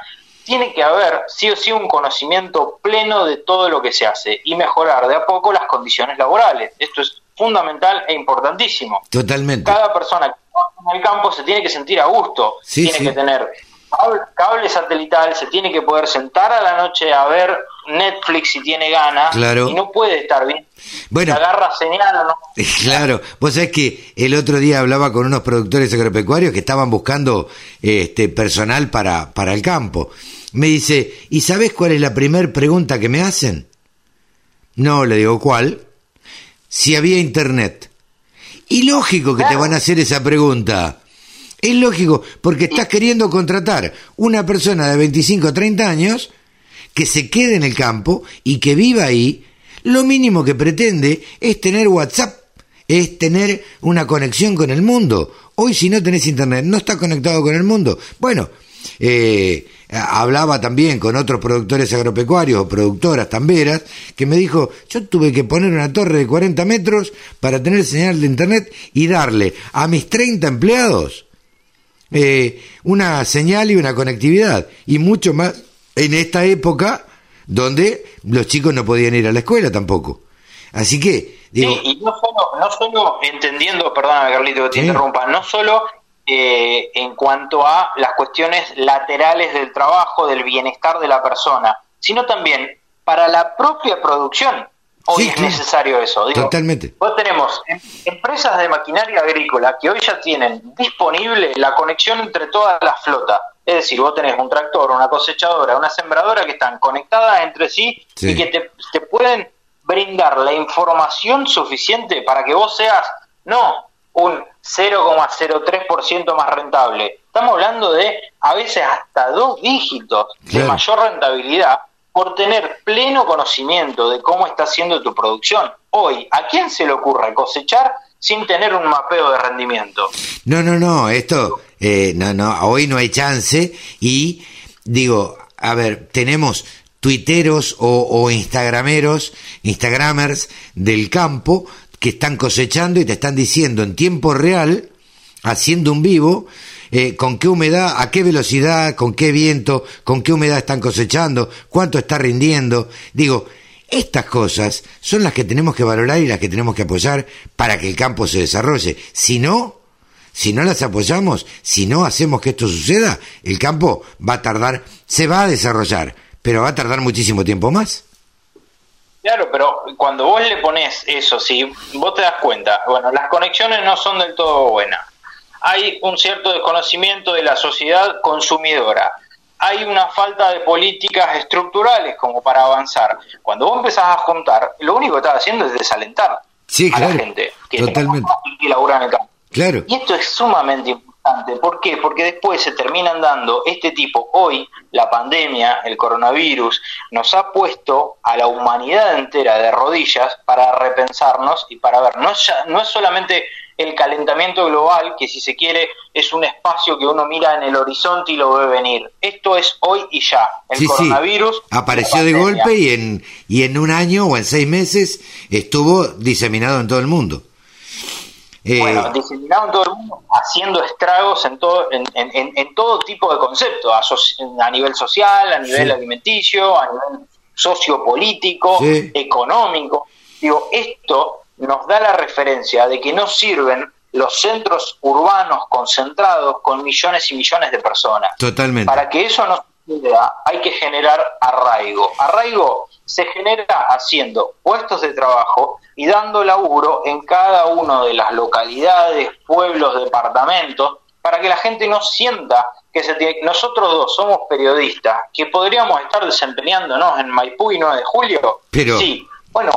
tiene que haber sí o sí un conocimiento pleno de todo lo que se hace y mejorar de a poco las condiciones laborales. Esto es fundamental e importantísimo. Totalmente. Cada persona que trabaja en el campo se tiene que sentir a gusto, Sí, tiene sí. que tener cable, cable satelital, se tiene que poder sentar a la noche a ver Netflix si tiene ganas Claro. y no puede estar bien. Bueno. Se agarra señal o no. Claro, vos sabés que el otro día hablaba con unos productores agropecuarios que estaban buscando este personal para, para el campo. Me dice, ¿y sabés cuál es la primer pregunta que me hacen? No, le digo, ¿cuál? Si había internet. Y lógico que te van a hacer esa pregunta. Es lógico, porque estás queriendo contratar una persona de 25 o 30 años que se quede en el campo y que viva ahí, lo mínimo que pretende es tener WhatsApp, es tener una conexión con el mundo. Hoy si no tenés internet, no estás conectado con el mundo. Bueno, eh, hablaba también con otros productores agropecuarios o productoras tamberas que me dijo, yo tuve que poner una torre de 40 metros para tener señal de internet y darle a mis 30 empleados eh, una señal y una conectividad y mucho más en esta época donde los chicos no podían ir a la escuela tampoco. Así que, digo, Sí, y no solo, no solo entendiendo, perdóname Carlito que te Sí. interrumpa, no solo eh, en cuanto a las cuestiones laterales del trabajo, del bienestar de la persona, sino también para la propia producción. Hoy Sí, es necesario eso. Digo, Totalmente. Vos tenemos em- empresas de maquinaria agrícola que hoy ya tienen disponible la conexión entre toda la flota. Es decir, vos tenés un tractor, una cosechadora, una sembradora que están conectadas entre sí, Sí. y que te, te pueden brindar la información suficiente para que vos seas no un 0,03% más rentable. Estamos hablando de a veces hasta dos dígitos de mayor rentabilidad por tener pleno conocimiento de cómo está haciendo tu producción. Hoy, ¿a quién se le ocurre cosechar sin tener un mapeo de rendimiento? no, no, no, esto, eh, no, no, hoy no hay chance y digo, a ver, tenemos tuiteros o, o instagrameros, instagramers del campo que están cosechando y te están diciendo en tiempo real, haciendo un vivo, eh, con qué humedad, a qué velocidad, con qué viento, con qué humedad están cosechando, cuánto está rindiendo. Digo, estas cosas son las que tenemos que valorar y las que tenemos que apoyar para que el campo se desarrolle. Si no, si no las apoyamos, si no hacemos que esto suceda, el campo va a tardar, se va a desarrollar, pero va a tardar muchísimo tiempo más. Claro, pero cuando vos le pones eso, si vos te das cuenta, bueno, las conexiones no son del todo buenas. Hay un cierto desconocimiento de la sociedad consumidora. Hay una falta de políticas estructurales como para avanzar. Cuando vos empezás a juntar, lo único que estás haciendo es desalentar Sí, a la gente que, totalmente. que labura en el campo. Claro, Y esto es sumamente importante. ¿Por qué? Porque después se terminan dando este tipo. Hoy, la pandemia, el coronavirus, nos ha puesto a la humanidad entera de rodillas para repensarnos y para ver. No es, ya- no es solamente el calentamiento global, que si se quiere es un espacio que uno mira en el horizonte y lo ve venir. Esto es hoy y ya. El sí, sí, coronavirus. apareció de golpe y en, y en un año o en seis meses estuvo diseminado en todo el mundo. Eh, Bueno, diseminado en todo el mundo, haciendo estragos en todo, en, en- en- en todo tipo de conceptos, a, soci- a nivel social, a nivel Sí. alimenticio, a nivel sociopolítico, Sí. económico. Digo, esto nos da la referencia de que no sirven los centros urbanos concentrados con millones y millones de personas. totalmente. Para que eso no suceda, hay que generar arraigo. Arraigo se genera haciendo puestos de trabajo y dando laburo en cada una de las localidades, pueblos, departamentos, para que la gente no sienta que se tiene... Nosotros dos somos periodistas, que podríamos estar desempeñándonos en Maipú y 9 de julio. Pero- Sí, bueno,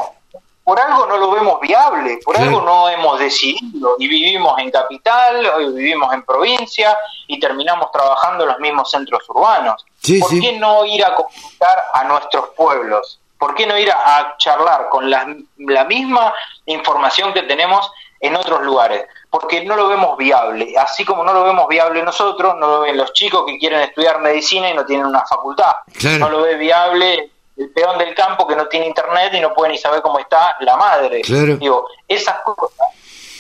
por algo no lo vemos viable, por algo no hemos decidido y vivimos en capital, hoy vivimos en provincia y terminamos trabajando en los mismos centros urbanos. Sí, ¿Por sí. qué no ir a comunicar a nuestros pueblos? ¿Por qué no ir a, a charlar con la, la misma información que tenemos en otros lugares? Porque no lo vemos viable. Así como no lo vemos viable nosotros, no lo ven los chicos que quieren estudiar medicina y no tienen una facultad. Claro. No lo ve viable el peón del campo que no tiene internet y no puede ni saber cómo está la madre. Digo, esas cosas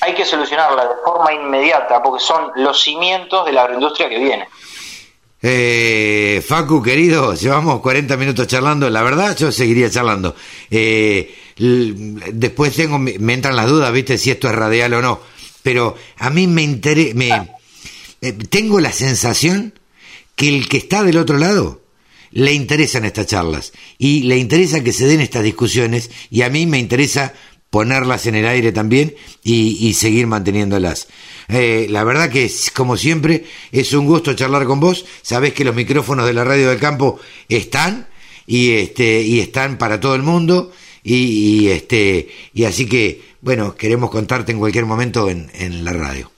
hay que solucionarlas de forma inmediata porque son los cimientos de la agroindustria que viene. Eh, Facu, querido, llevamos 40 minutos charlando. La verdad, yo seguiría charlando. Eh, después tengo, me entran las dudas, ¿viste? Si esto es radial o no. Pero a mí me interesa, me, eh, tengo la sensación que el que está del otro lado le interesan estas charlas y le interesa que se den estas discusiones y a mí me interesa ponerlas en el aire también y, seguir manteniéndolas. Eh, la verdad que, como siempre, es un gusto charlar con vos. Sabés que los micrófonos de la radio del campo están y, este, y están para todo el mundo. Y, este, y así que, bueno, queremos contarte en cualquier momento en, en la radio.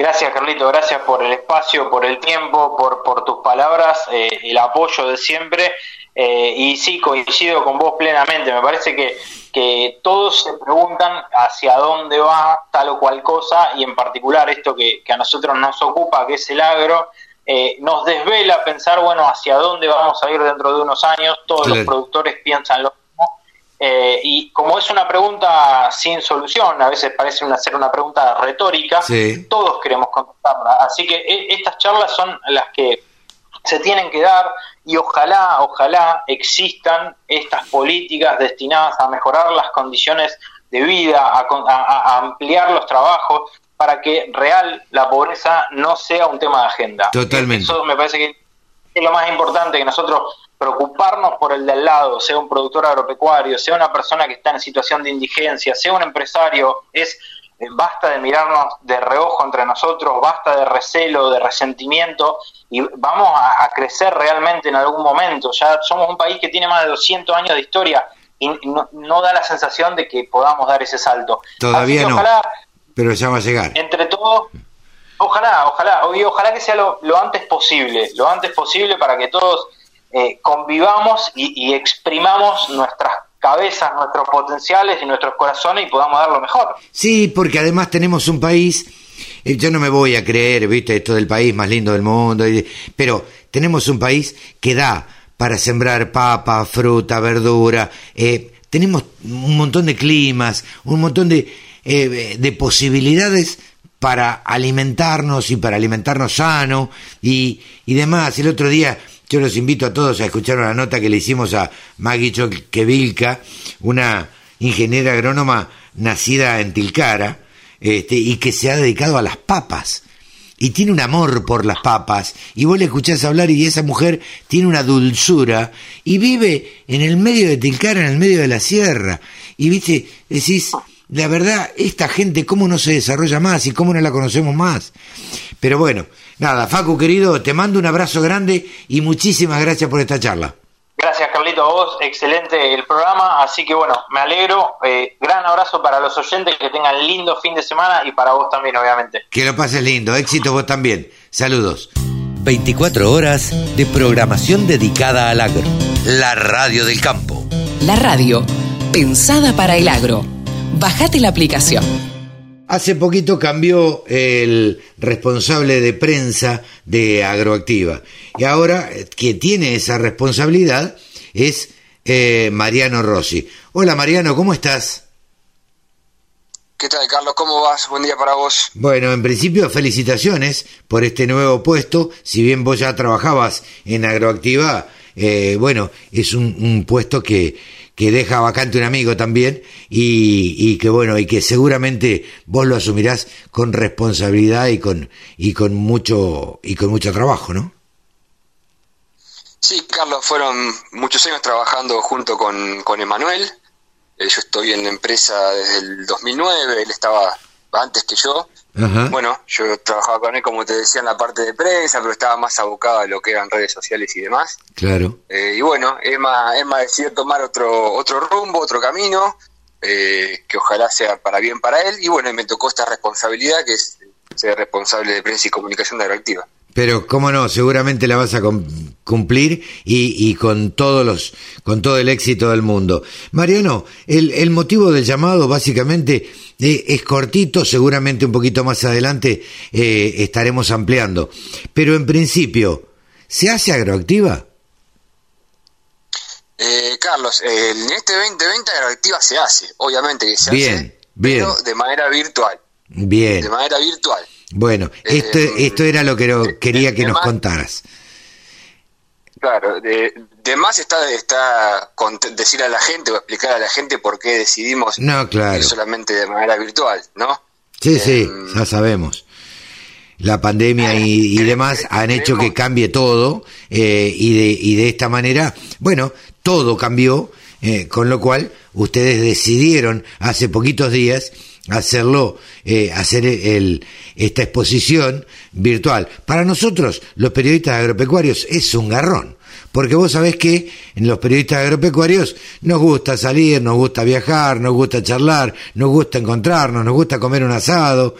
Gracias, Carlito, gracias por el espacio, por el tiempo, por, por tus palabras, eh, el apoyo de siempre. Eh, y sí, coincido con vos plenamente. Me parece que, que todos se preguntan hacia dónde va tal o cual cosa, y en particular esto que, a nosotros nos ocupa, que es el agro, eh, nos desvela pensar, bueno, hacia dónde vamos a ir dentro de unos años. Todos los productores piensan lo eh, y como es una pregunta sin solución, a veces parece una, ser una pregunta retórica, todos queremos contestarla. Así que e, estas charlas son las que se tienen que dar y ojalá, ojalá existan estas políticas destinadas a mejorar las condiciones de vida, a, ampliar los trabajos, para que real la pobreza no sea un tema de agenda. Totalmente. Eso me parece que es lo más importante que nosotros preocuparnos por el de al lado, sea un productor agropecuario, sea una persona que está en situación de indigencia, sea un empresario, es eh, basta de mirarnos de reojo entre nosotros, basta de recelo, de resentimiento y vamos a, crecer realmente en algún momento. Ya somos un país que tiene más de 200 años de historia y no, da la sensación de que podamos dar ese salto. Todavía no, pero ya va a llegar. Entre todos, ojalá, ojalá, y ojalá que sea lo, lo antes posible, lo antes posible para que todos eh, convivamos y, exprimamos nuestras cabezas, nuestros potenciales y nuestros corazones y podamos dar lo mejor. Sí, porque además tenemos un país, eh, yo no me voy a creer, viste, esto del país más lindo del mundo, pero tenemos un país que da para sembrar papa, fruta, verdura, eh, tenemos un montón de climas, un montón de, de posibilidades para alimentarnos y para alimentarnos sano y, y demás. El otro día yo los invito a todos a escuchar una nota que le hicimos a Maggie Choquevilca, una ingeniera agrónoma nacida en Tilcara, este, y que se ha dedicado a las papas. Y tiene un amor por las papas. Y vos le escuchás hablar y esa mujer tiene una dulzura. Y vive en el medio de Tilcara, en el medio de la sierra. Y viste, decís, la verdad, esta gente, ¿cómo no se desarrolla más y cómo no la conocemos más? Pero bueno, Nada, Facu querido, te mando un abrazo grande y muchísimas gracias por esta charla. Gracias Carlito, a vos, excelente el programa, así que bueno, me alegro, eh, gran abrazo para los oyentes, que tengan lindo fin de semana y para vos también, obviamente. Que lo pases lindo, éxito vos también, saludos. 24 horas de programación dedicada al agro. La radio del campo. La radio, pensada para el agro. Bajate la aplicación. Hace poquito cambió el responsable de prensa de Agroactiva y ahora eh, quien tiene esa responsabilidad es eh, Mariano Rossi. Hola Mariano, ¿cómo estás? ¿Qué tal, Carlos? ¿Cómo vas? Buen día para vos. Bueno, en principio, felicitaciones por este nuevo puesto. Si bien vos ya trabajabas en Agroactiva, eh, bueno, es un puesto que, que deja vacante un amigo también y, y, que bueno y que seguramente vos lo asumirás con responsabilidad y con y con mucho y con mucho trabajo, ¿no? Sí, Carlos, fueron muchos años trabajando junto con, con Emanuel. Eh, yo estoy en la empresa desde el 2009, él estaba antes que yo bueno, yo trabajaba con él, como te decía, en la parte de prensa, pero estaba más abocado a lo que eran redes sociales y demás. Claro. Eh, y bueno, Emma, Emma decidió tomar otro, otro rumbo, otro camino, eh, que ojalá sea para bien para él. Y bueno, me tocó esta responsabilidad, que es ser responsable de prensa y comunicación de Agroactiva. Pero cómo no, seguramente la vas a cumplir y, y, con todos los, con todo el éxito del mundo. Mariano, el, el motivo del llamado básicamente eh, es cortito, seguramente un poquito más adelante eh, estaremos ampliando. Pero en principio, ¿se hace agroactiva? Eh, Carlos, en este 2020 Agroactiva se hace, obviamente que se bien, hace, bien. pero de manera virtual. Bien. De manera virtual. Bueno, esto, Eh, esto era lo que quería que nos contaras. Claro, de, de más está, está con decir a la gente o explicar a la gente por qué decidimos No, claro. ir solamente de manera virtual, ¿no? Sí, sí, Em, ya sabemos. La pandemia y, y demás han hecho que cambie todo eh, y, de, y de esta manera, bueno, todo cambió, eh, con lo cual ustedes decidieron hace poquitos días hacerlo, eh, hacer el, esta exposición virtual. Para nosotros, los periodistas agropecuarios, es un garrón. Porque vos sabés que en los periodistas agropecuarios nos gusta salir, nos gusta viajar, nos gusta charlar, nos gusta encontrarnos, nos gusta comer un asado.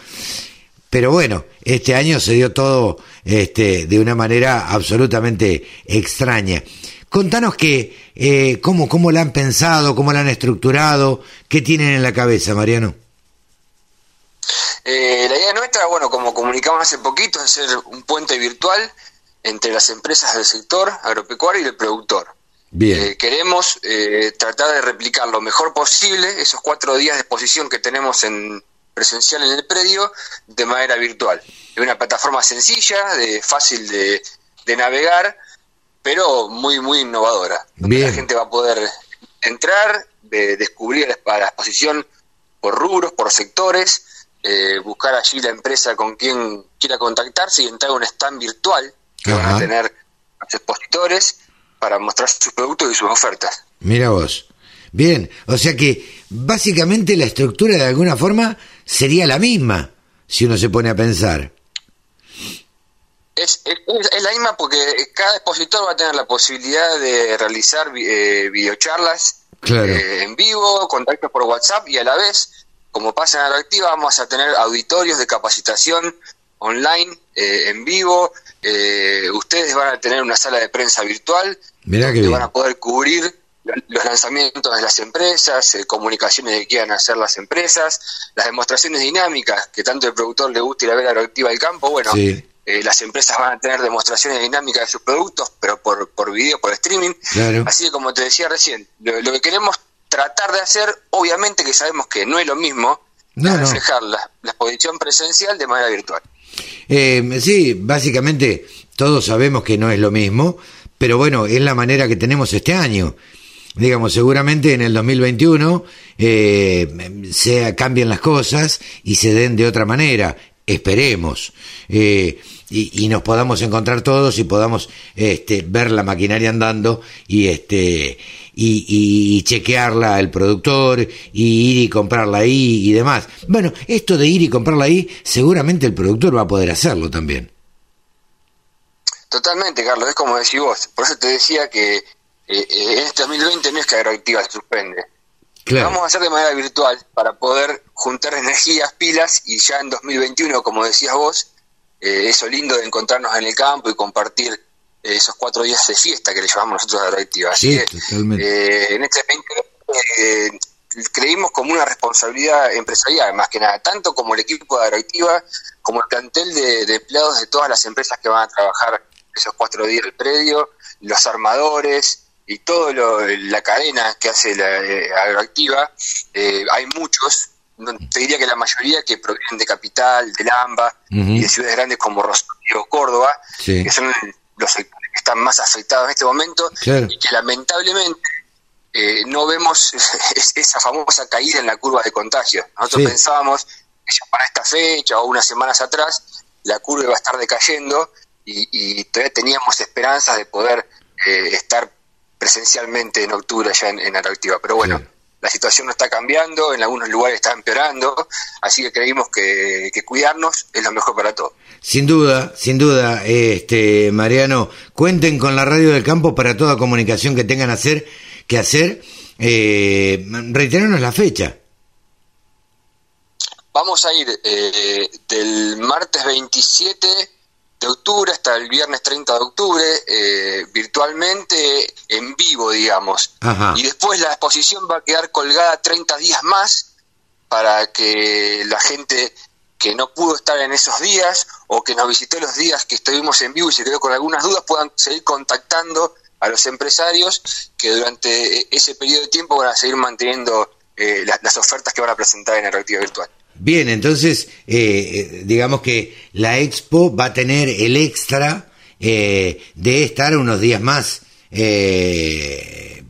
Pero bueno, este año se dio todo este, de una manera absolutamente extraña. Contanos que, eh, cómo, cómo la han pensado, cómo la han estructurado, qué tienen en la cabeza, Mariano. Eh, la idea nuestra, bueno, como comunicamos hace poquito, es hacer un puente virtual entre las empresas del sector agropecuario y el productor. Bien, Eh, queremos eh, tratar de replicar lo mejor posible esos cuatro días de exposición que tenemos en presencial en el predio de manera virtual. Es una plataforma sencilla, de fácil de, de navegar, pero muy, muy innovadora. Bien. La gente va a poder entrar, de- descubrir la, la exposición por rubros, por sectores, eh, buscar allí la empresa con quien quiera contactarse y entrar a un stand virtual que van a tener los expositores para mostrar sus productos y sus ofertas. mira vos. Bien, o sea que básicamente la estructura de alguna forma sería la misma, si uno se pone a pensar. Es, es, es la misma porque cada expositor va a tener la posibilidad de realizar eh, videocharlas Claro. eh, en vivo, contactos por WhatsApp y a la vez, como pasa en Agroactiva, vamos a tener auditorios de capacitación online eh, en vivo. eh, ustedes van a tener una sala de prensa virtual Mirá bien. van a poder cubrir los lanzamientos de las empresas, eh, comunicaciones que quieran hacer las empresas, las demostraciones dinámicas que tanto el productor le gusta ir a ver a Agroactiva del campo. Bueno, Sí. eh, las empresas van a tener demostraciones dinámicas de sus productos, pero por, por video, por streaming. Claro. Así que como te decía recién, lo, lo que queremos tratar de hacer, obviamente que sabemos que no es lo mismo, No, es no. reflejar la, la exposición presencial de manera virtual. Eh, sí, básicamente todos sabemos que no es lo mismo, pero bueno, es la manera que tenemos este año. Digamos, seguramente en el 2021 eh, se cambien las cosas y se den de otra manera, esperemos. Eh, y, y nos podamos encontrar todos y podamos este, ver la maquinaria andando y este y, y chequearla el productor y ir y comprarla ahí y demás. Bueno, esto de ir y comprarla ahí, seguramente el productor va a poder hacerlo también. Totalmente, Carlos, es como decís vos. Por eso te decía que eh, eh, en este 2020 no es que Agroactiva se suspende. Claro. Vamos a hacer de manera virtual para poder juntar energías, pilas y ya en 2021, como decías vos, eh, eso lindo de encontrarnos en el campo y compartir eh, esos cuatro días de fiesta que le llamamos nosotros a Agroactiva. Así Sí, que eh, en este 2020 eh, creímos como una responsabilidad empresarial, más que nada, tanto como el equipo de Agroactiva, como el plantel de, de empleados de todas las empresas que van a trabajar esos cuatro días del predio, los armadores y toda la cadena que hace la eh, agroactiva. Eh, hay muchos, te diría que la mayoría que provienen de Capital, de Lamba y de ciudades grandes como Rosario, Córdoba, Sí. que son los sectores que están más afectados en este momento Claro. y que lamentablemente eh, no vemos es- esa famosa caída en la curva de contagio. Nosotros Sí. pensábamos que ya para esta fecha o unas semanas atrás la curva iba a estar decayendo y, y todavía teníamos esperanzas de poder eh, estar presencialmente en octubre ya en, en Atractiva. Pero bueno, Sí. La situación no está cambiando, en algunos lugares está empeorando, así que creímos que, que cuidarnos es lo mejor para todos. Sin duda, sin duda, este Mariano, cuenten con la radio del campo para toda comunicación que tengan hacer, que hacer. Eh, reiterarnos la fecha. Vamos a ir eh, del martes 27 de octubre hasta el viernes 30 de octubre, eh, virtualmente en vivo, digamos. Ajá. Y después la exposición va a quedar colgada 30 días más para que la gente que no pudo estar en esos días o que nos visitó los días que estuvimos en vivo y se quedó con algunas dudas puedan seguir contactando a los empresarios que durante ese periodo de tiempo van a seguir manteniendo eh, las, ofertas que van a presentar en el reactivo virtual. Bien, entonces eh, digamos que la expo va a tener el extra de estar unos días más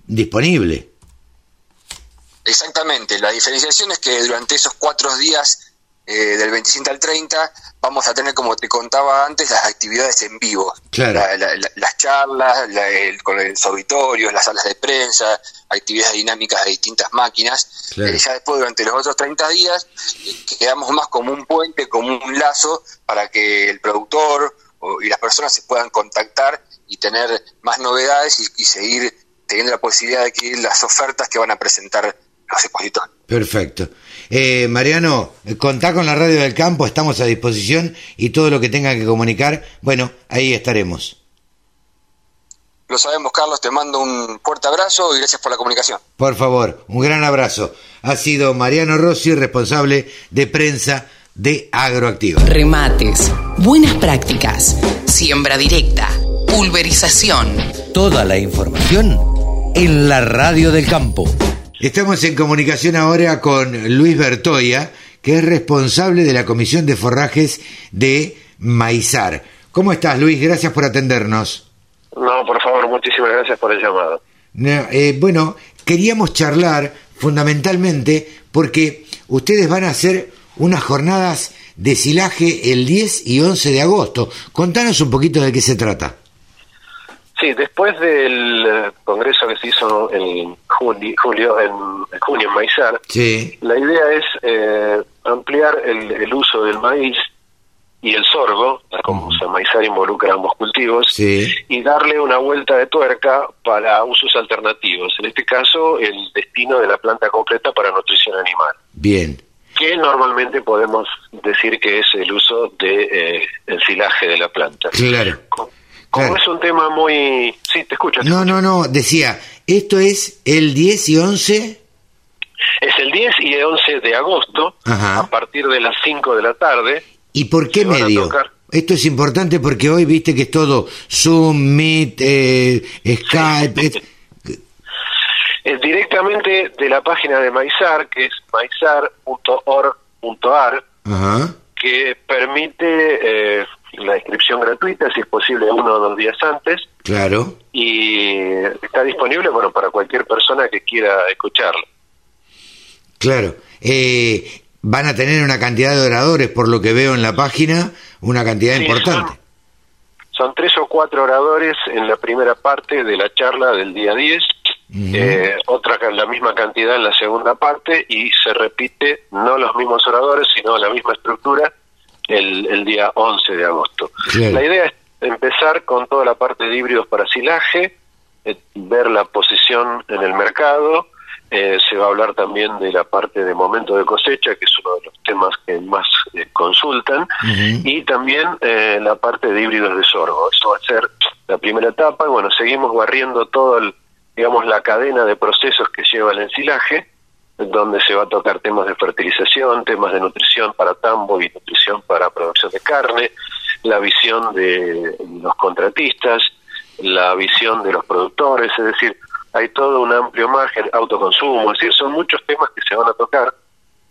disponible. Exactamente, la diferenciación es que durante esos cuatro días eh, del 25 al 30 vamos a tener, como te contaba antes, las actividades en vivo. las charlas, con los auditorios, las salas de prensa, actividades dinámicas de distintas máquinas. Eh, ya después, durante los otros 30 días, quedamos más como un puente, como un lazo para que el productor y las personas se puedan contactar y tener más novedades y, y seguir teniendo la posibilidad de adquirir las ofertas que van a presentar los expositores. Perfecto. Eh, Mariano, contá con la radio del campo, estamos a disposición y todo lo que tenga que comunicar, bueno, ahí estaremos. Lo sabemos, Carlos, te mando un fuerte abrazo y gracias por la comunicación. Por favor, un gran abrazo. Ha sido Mariano Rossi, responsable de prensa de Agroactiva. Remates, buenas prácticas, siembra directa, pulverización. Toda la información en la radio del campo. Estamos en comunicación ahora con Luis Bertoya, que es responsable de la Comisión de Forrajes de Maizar. ¿Cómo estás, Luis? Gracias por atendernos. No, por favor, muchísimas gracias por el llamado. Eh, bueno, queríamos charlar fundamentalmente porque ustedes van a hacer unas jornadas de silaje el 10 y 11 de agosto. Contanos un poquito de qué se trata. Sí, después del eh, congreso que se hizo en julio, en, junio en Maizar, la idea es eh, ampliar el, uso del maíz y el sorgo, como se Maizar involucra ambos cultivos, y darle una vuelta de tuerca para usos alternativos. En este caso, el destino de la planta completa para nutrición animal. Bien. Que normalmente podemos decir que es el uso de eh, ensilaje de la planta. Claro. Como es un tema muy... Sí, te escucho. no, no, no, decía, esto es el 10 y 11... Es el 10 y el 11 de agosto, a partir de las 5 de la tarde. ¿Y por qué medio? Esto es importante porque hoy viste que es todo Zoom, Meet, eh, Skype... es directamente de la página de Maizar, que es maizar.org.ar, que permite... Eh, la inscripción gratuita, si es posible uno o dos días antes. Claro. Y está disponible, bueno, para cualquier persona que quiera escucharlo. Claro. Eh, van a tener una cantidad de oradores, por lo que veo en la página, una cantidad importante. Son, tres o cuatro oradores en la primera parte de la charla del día 10, eh, otra la misma cantidad en la segunda parte y se repite no los mismos oradores, sino la misma estructura el, día 11 de agosto. La idea es empezar con toda la parte de híbridos para silaje, eh, ver la posición en el mercado, eh, se va a hablar también de la parte de momento de cosecha, que es uno de los temas que más eh, consultan, y también la parte de híbridos de sorgo. Eso va a ser la primera etapa, y bueno, seguimos barriendo todo el, digamos, la cadena de procesos que lleva el ensilaje, donde se va a tocar temas de fertilización, temas de nutrición para tambo y nutrición para producción de carne, la visión de los contratistas, la visión de los productores, es decir, hay todo un amplio margen, autoconsumo, es decir, son muchos temas que se van a tocar,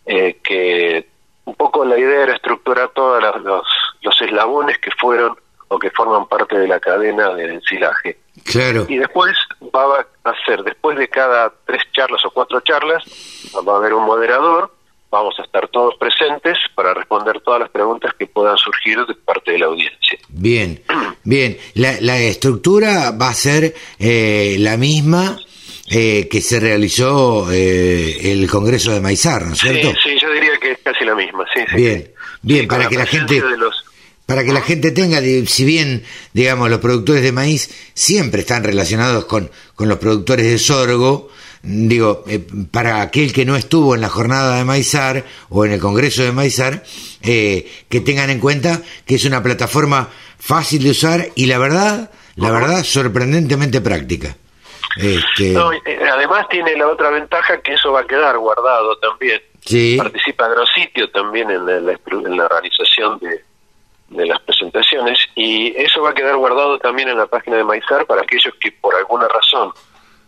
eh, que un poco la idea era estructurar todos los, los eslabones que fueron o que forman parte de la cadena del ensilaje. Claro. Y después va a ser, después de cada tres charlas o cuatro charlas, va a haber un moderador, vamos a estar todos presentes para responder todas las preguntas que puedan surgir de parte de la audiencia. Bien, bien. La, estructura va a ser eh, la misma eh, que se realizó eh, el Congreso de Maizar, ¿no es cierto? Sí, sí, yo diría que es casi la misma, sí. Bien, bien, para que la gente para que la gente tenga, si bien, digamos, los productores de maíz siempre están relacionados con, con los productores de sorgo, digo, eh, para aquel que no estuvo en la jornada de Maizar o en el Congreso de Maizar, eh, que tengan en cuenta que es una plataforma fácil de usar y la verdad, la verdad, sorprendentemente práctica. Este... Eh, además tiene la otra ventaja que eso va a quedar guardado también. Sí. Participa Agrositio también en la, en la realización de, de las presentaciones y eso va a quedar guardado también en la página de Maizar para aquellos que por alguna razón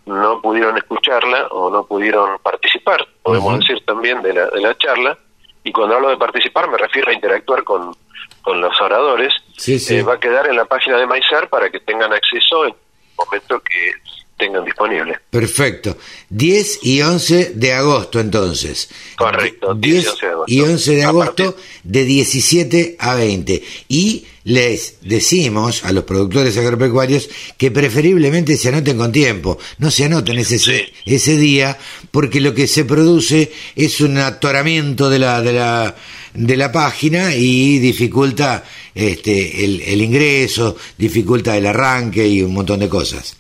no pudieron escucharla o no pudieron participar, podemos decir también, de la, de la charla. Y cuando hablo de participar me refiero a interactuar con, con los oradores. Eh, va a quedar en la página de Maizar para que tengan acceso en el momento que tengan disponible. Perfecto. 10 y 11 de agosto entonces. Correcto, 10, y 11 de agosto, de 17 a 20. Y les decimos a los productores agropecuarios que preferiblemente se anoten con tiempo, no se anoten ese, ese día, porque lo que se produce es un atoramiento de la, de la, de la página y dificulta este, el, el ingreso, dificulta el arranque y un montón de cosas.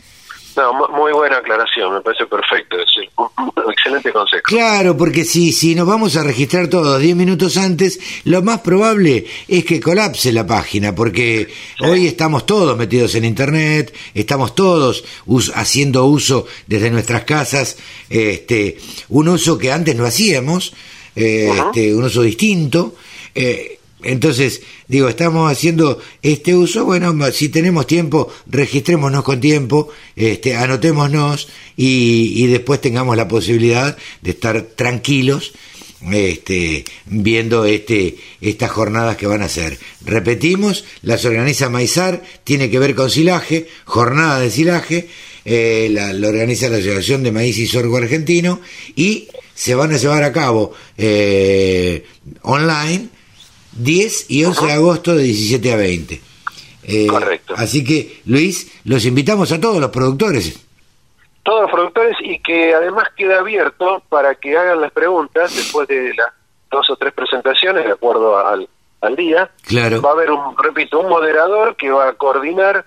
No, muy buena aclaración, me parece perfecto. Es un excelente consejo. Claro, porque si, si nos vamos a registrar todos 10 minutos antes, lo más probable es que colapse la página, porque hoy estamos todos metidos en Internet, estamos todos haciendo uso desde nuestras casas, este, un uso que antes no hacíamos, eh, este, un uso distinto. Eh, entonces, digo, estamos haciendo este uso, bueno, si tenemos tiempo, registrémonos con tiempo, este, anotémonos y, después tengamos la posibilidad de estar tranquilos este, viendo este, estas jornadas que van a ser. Repetimos, las organiza Maizar, tiene que ver con silaje, jornada de silaje, eh, la, organiza la Asociación de Maíz y Sorgo Argentino y se van a llevar a cabo eh, online 10 y 11 de agosto de 17 a 20. Eh, Correcto. Así que, Luis, los invitamos a todos los productores. Todos los productores y que además queda abierto para que hagan las preguntas después de las dos o tres presentaciones, de acuerdo al, al día. Claro. Va a haber, un, repito, un moderador que va a coordinar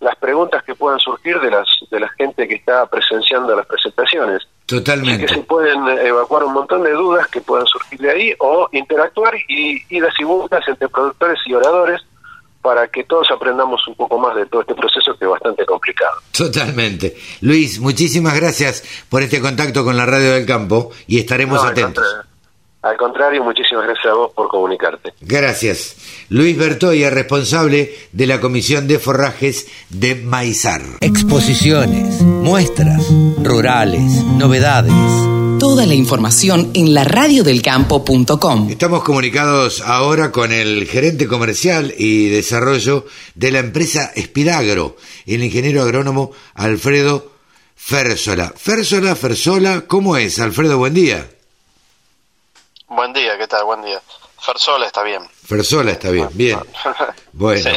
las preguntas que puedan surgir de las de la gente que está presenciando las presentaciones. Totalmente. que se pueden evacuar un montón de dudas que puedan surgir de ahí o interactuar y idas y vueltas entre productores y oradores para que todos aprendamos un poco más de todo este proceso que es bastante complicado. Totalmente. Luis, muchísimas gracias por este contacto con la Radio del Campo y estaremos atentos. Al contrario, muchísimas gracias a vos por comunicarte. Gracias. Luis Bertoya, responsable de la Comisión de Forrajes de Maizar. Exposiciones, muestras, rurales, novedades. Toda la información en la radiodelcampo.com. Estamos comunicados ahora con el gerente comercial y desarrollo de la empresa Espidagro, el ingeniero agrónomo Alfredo Fersola. Fersola, Fersola, ¿cómo es? Alfredo, buen día. Buen día, ¿qué tal? Buen día. Fersola está bien. Fersola está bien, bien. Bueno,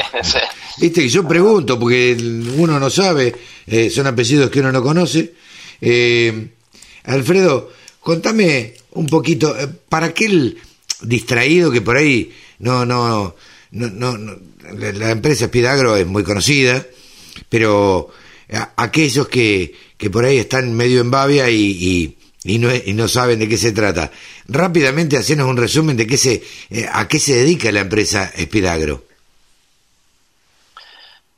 viste que yo pregunto, porque uno no sabe, eh, son apellidos que uno no conoce. Eh, Alfredo, contame un poquito, eh, para aquel distraído que por ahí no, no, no, no, la empresa Spidagro es muy conocida, pero aquellos que, que por ahí están medio en babia y y no, y no saben de qué se trata. Rápidamente, hacenos un resumen de qué se, eh, a qué se dedica la empresa Espidagro.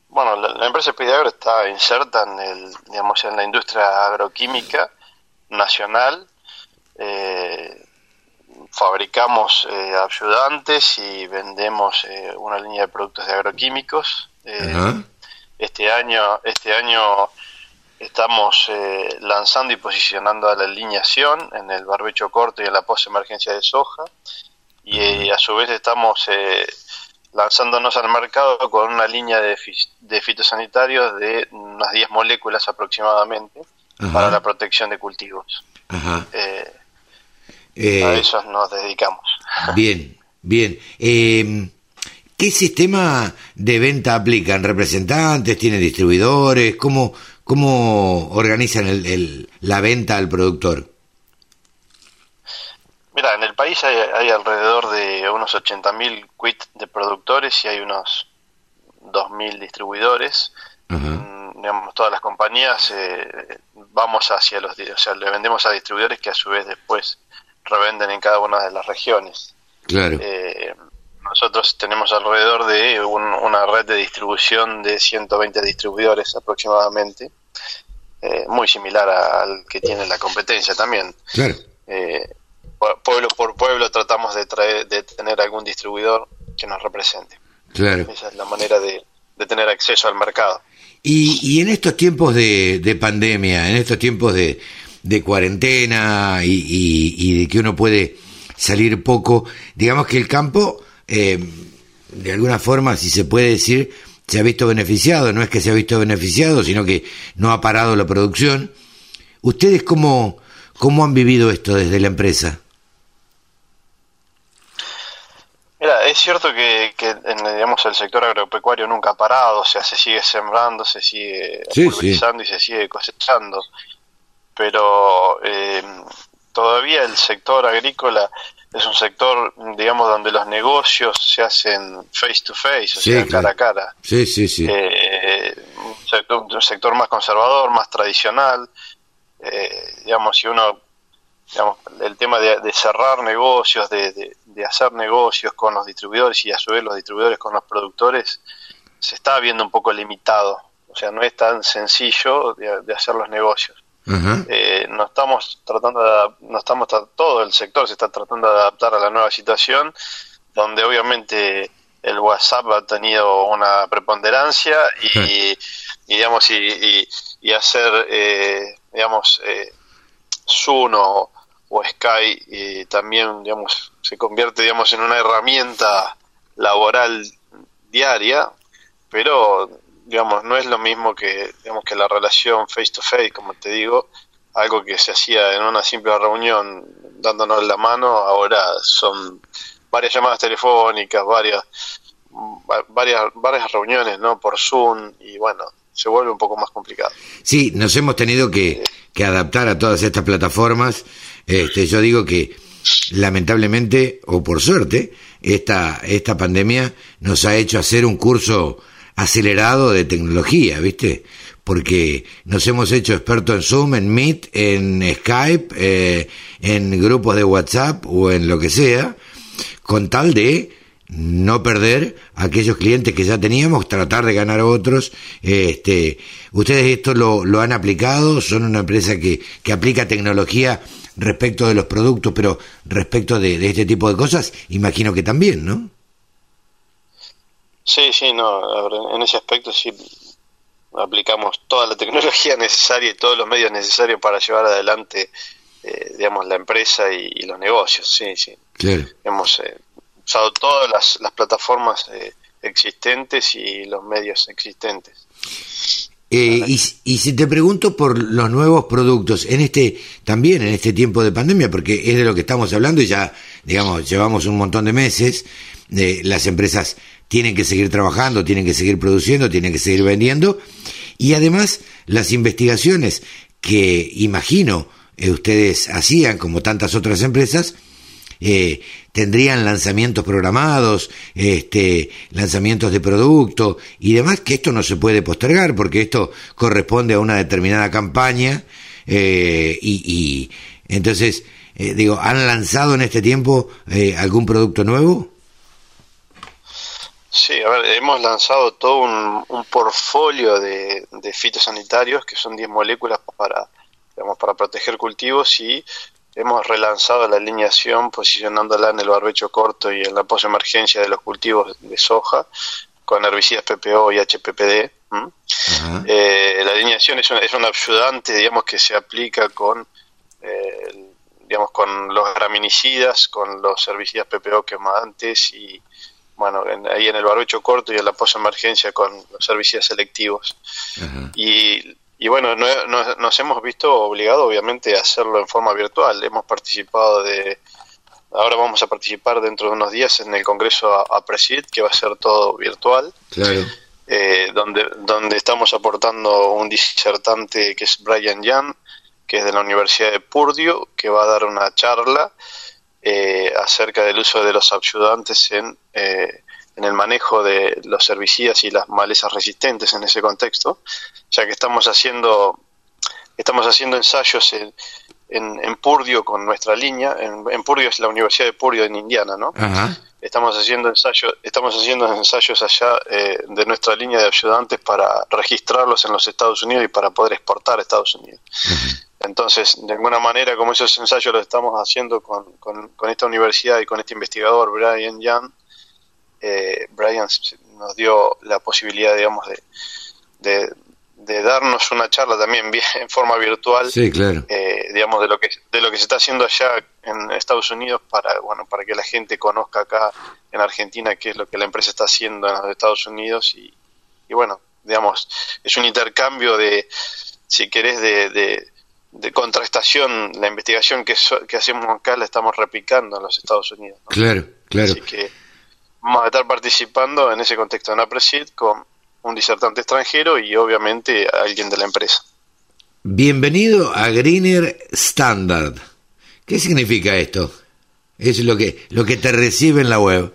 Bueno, la, empresa Espidagro está inserta en, el, digamos, en la industria agroquímica nacional. Eh, fabricamos eh, ayudantes y vendemos una línea de productos de agroquímicos. este año, este año Estamos eh, lanzando y posicionando a la alineación en el barbecho corto y en la post-emergencia de soja. Y eh, a su vez estamos eh, lanzándonos al mercado con una línea de, de fitosanitarios de unas 10 moléculas aproximadamente para la protección de cultivos. a eso nos dedicamos. Bien, bien. Em, ¿Qué sistema de venta aplican? ¿Representantes? ¿Tienen distribuidores? ¿Cómo, ¿Cómo organizan el, la venta al productor? Mira, en el país hay, alrededor de unos 80.000 quits de productores y hay unos 2.000 distribuidores. Mm, digamos, todas las compañías eh, vamos hacia los, o sea, le vendemos a distribuidores que a su vez después revenden en cada una de las regiones. Claro. Eh, nosotros tenemos alrededor de una red de distribución de 120 distribuidores aproximadamente, eh, muy similar al que tiene la competencia también. Claro. Eh, pueblo por pueblo tratamos de, traer, de tener algún distribuidor que nos represente. Claro. Esa es la manera de, tener acceso al mercado. Y, y en estos tiempos de, de pandemia, en estos tiempos de, de cuarentena y, y, de que uno puede salir poco, digamos que el campo, eh, de alguna forma, si se puede decir, se ha visto beneficiado, no es que se ha visto beneficiado, sino que no ha parado la producción. ¿Ustedes cómo, cómo han vivido esto desde la empresa? Mira, es cierto que, en digamos, el sector agropecuario nunca ha parado, o sea, se sigue sembrando, se sigue sí, y se sigue cosechando, pero eh, todavía el sector agrícola es un sector, digamos, donde los negocios se hacen face to face, o sea, cara a cara. Sí, sí, sí. Eh, un, sector, más conservador, más tradicional. Eh, digamos, si uno, digamos, el tema de, cerrar negocios, de, de, hacer negocios con los distribuidores y a su vez los distribuidores con los productores, se está viendo un poco limitado. O sea, no es tan sencillo de hacer los negocios. Eh, no estamos tratando de, no estamos todo el sector se está tratando de adaptar a la nueva situación donde obviamente el WhatsApp ha tenido una preponderancia y, digamos y, hacer eh, digamos eh, Zoom o, o Sky y también digamos se convierte digamos en una herramienta laboral diaria pero digamos, no es lo mismo que, digamos, que la relación face to face, como te digo, algo que se hacía en una simple reunión dándonos la mano, ahora son varias llamadas telefónicas, varias, varias, varias reuniones, ¿no? Por Zoom y bueno, se vuelve un poco más complicado. Sí, nos hemos tenido que, que adaptar a todas estas plataformas. Este, yo digo que lamentablemente o por suerte esta esta pandemia nos ha hecho hacer un curso acelerado de tecnología, ¿viste? Porque nos hemos hecho expertos en Zoom, en Meet, en Skype, eh, en grupos de WhatsApp o en lo que sea, con tal de no perder aquellos clientes que ya teníamos, tratar de ganar otros. Este, ustedes esto lo, lo han aplicado, son una empresa que, que aplica tecnología respecto de los productos, pero respecto de, de este tipo de cosas, imagino que también, ¿no? Sí, sí, no, en ese aspecto sí aplicamos toda la tecnología necesaria y todos los medios necesarios para llevar adelante, eh, digamos, la empresa y, los negocios, sí, sí. Hemos eh, usado todas las, plataformas eh, existentes y los medios existentes. y, y, si te pregunto por los nuevos productos, en este también en este tiempo de pandemia, porque es de lo que estamos hablando y ya, digamos, llevamos un montón de meses, de las empresas tienen que seguir trabajando, tienen que seguir produciendo, tienen que seguir vendiendo. Y además, las investigaciones que imagino eh, ustedes hacían, como tantas otras empresas, eh, tendrían lanzamientos programados, este, lanzamientos de producto y demás, que esto no se puede postergar porque esto corresponde a una determinada campaña eh, y, y, entonces, digo, ¿han lanzado en este tiempo algún producto nuevo? Sí, a ver, hemos lanzado todo un, un portfolio de, de, fitosanitarios que son 10 moléculas para, digamos, para proteger cultivos y hemos relanzado la alineación posicionándola en el barbecho corto y en la posemergencia de los cultivos de soja con herbicidas PPO y HPPD. Eh, la alineación es un, es un ayudante, digamos, que se aplica con, eh, digamos, con los graminicidas, con los herbicidas PPO quemantes y bueno, ahí en el barbecho corto y en la posemergencia con los servicios selectivos. Y, y, bueno, nos hemos visto obligados obviamente a hacerlo en forma virtual. Hemos participado de, ahora vamos a participar dentro de unos días en el Congreso a, que va a ser todo virtual. Eh, donde, donde estamos aportando un disertante que es Brian Young, que es de la Universidad de Purdue, que va a dar una charla eh, acerca del uso de los ayudantes en, eh, en el manejo de los herbicidas y las malezas resistentes en ese contexto, ya que estamos haciendo estamos haciendo ensayos en, en, Purdio con nuestra línea, en, en, Purdio es la Universidad de Purdio en Indiana, ¿no? Estamos haciendo ensayos, estamos haciendo ensayos allá eh, de nuestra línea de ayudantes para registrarlos en los Estados Unidos y para poder exportar a Estados Unidos. Entonces, de alguna manera, como esos ensayos los estamos haciendo con, con, esta universidad y con este investigador, Brian Young, eh, Brian, nos dio la posibilidad, digamos, de, de, darnos una charla también en forma virtual, sí, claro. Eh, digamos, de lo que de lo que se está haciendo allá en Estados Unidos para, bueno, para que la gente conozca acá en Argentina qué es lo que la empresa está haciendo en los Estados Unidos y, y bueno, digamos, es un intercambio de, si querés, de, de, contrastación, la investigación que, que hacemos acá la estamos replicando en los Estados Unidos. Claro, claro. Así que vamos a estar participando en ese contexto en APRESID con un disertante extranjero y obviamente alguien de la empresa. Bienvenido a Greener Standard. ¿Qué significa esto? Es lo que, lo que te recibe en la web.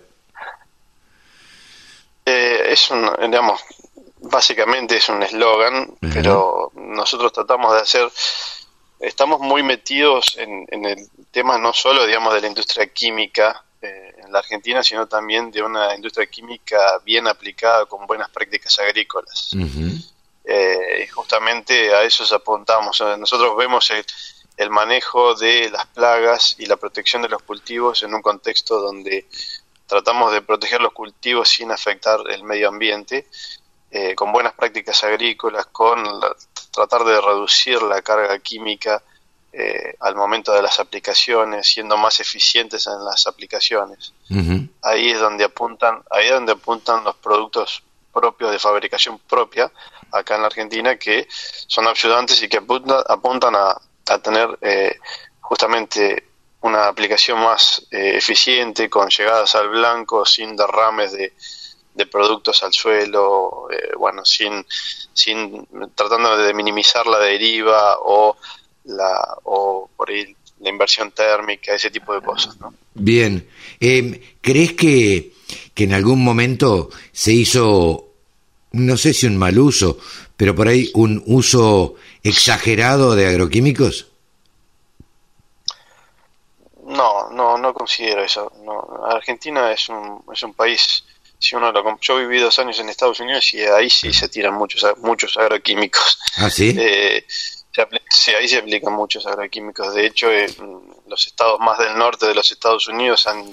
Eh, es un, digamos, básicamente es un eslogan, pero nosotros tratamos de hacer, estamos muy metidos en, en, el tema no solo, digamos, de la industria química eh, en la Argentina, sino también de una industria química bien aplicada con buenas prácticas agrícolas. eh, y justamente a eso apuntamos. Nosotros vemos el, el manejo de las plagas y la protección de los cultivos en un contexto donde tratamos de proteger los cultivos sin afectar el medio ambiente eh, con buenas prácticas agrícolas, con tratar de reducir la carga química eh, al momento de las aplicaciones, siendo más eficientes en las aplicaciones. Ahí es donde apuntan, ahí es donde apuntan los productos propios de fabricación propia acá en la Argentina que son ayudantes y que apuntan, apuntan a, a tener eh, justamente una aplicación más eficiente con llegadas al blanco sin derrames de, de productos al suelo, eh, bueno, sin, sin tratando de minimizar la deriva o la o por ahí la inversión térmica, ese tipo de cosas, ¿no? Bien, eh, ¿crees que, que en algún momento se hizo, no sé si un mal uso, pero por ahí un uso exagerado de agroquímicos? No, no, no considero eso. No. Argentina es un, es un país si uno lo, yo viví dos años en Estados Unidos y ahí sí se tiran muchos muchos agroquímicos. ¿Ah, sí? Eh, ahí se aplican muchos agroquímicos. De hecho, los estados más del norte de los Estados Unidos han,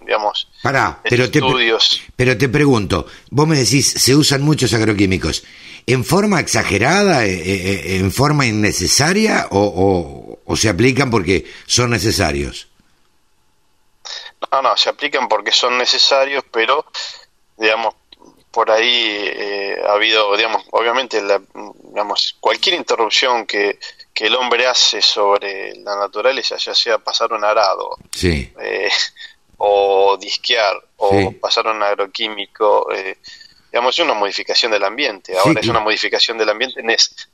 digamos, Pará, pero estudios. Te, pero te pregunto, vos me decís, se usan muchos agroquímicos. ¿En forma exagerada, eh, eh, en forma innecesaria o, o se aplican porque son necesarios? No, no, se aplican porque son necesarios, pero digamos, por ahí eh, ha habido, digamos, obviamente, la, digamos, cualquier interrupción que, que, el hombre hace sobre la naturaleza, ya sea pasar un arado, sí. eh, o disquear, o sí. pasar un agroquímico, eh, digamos, es una modificación del ambiente. Ahora, sí, es una modificación del ambiente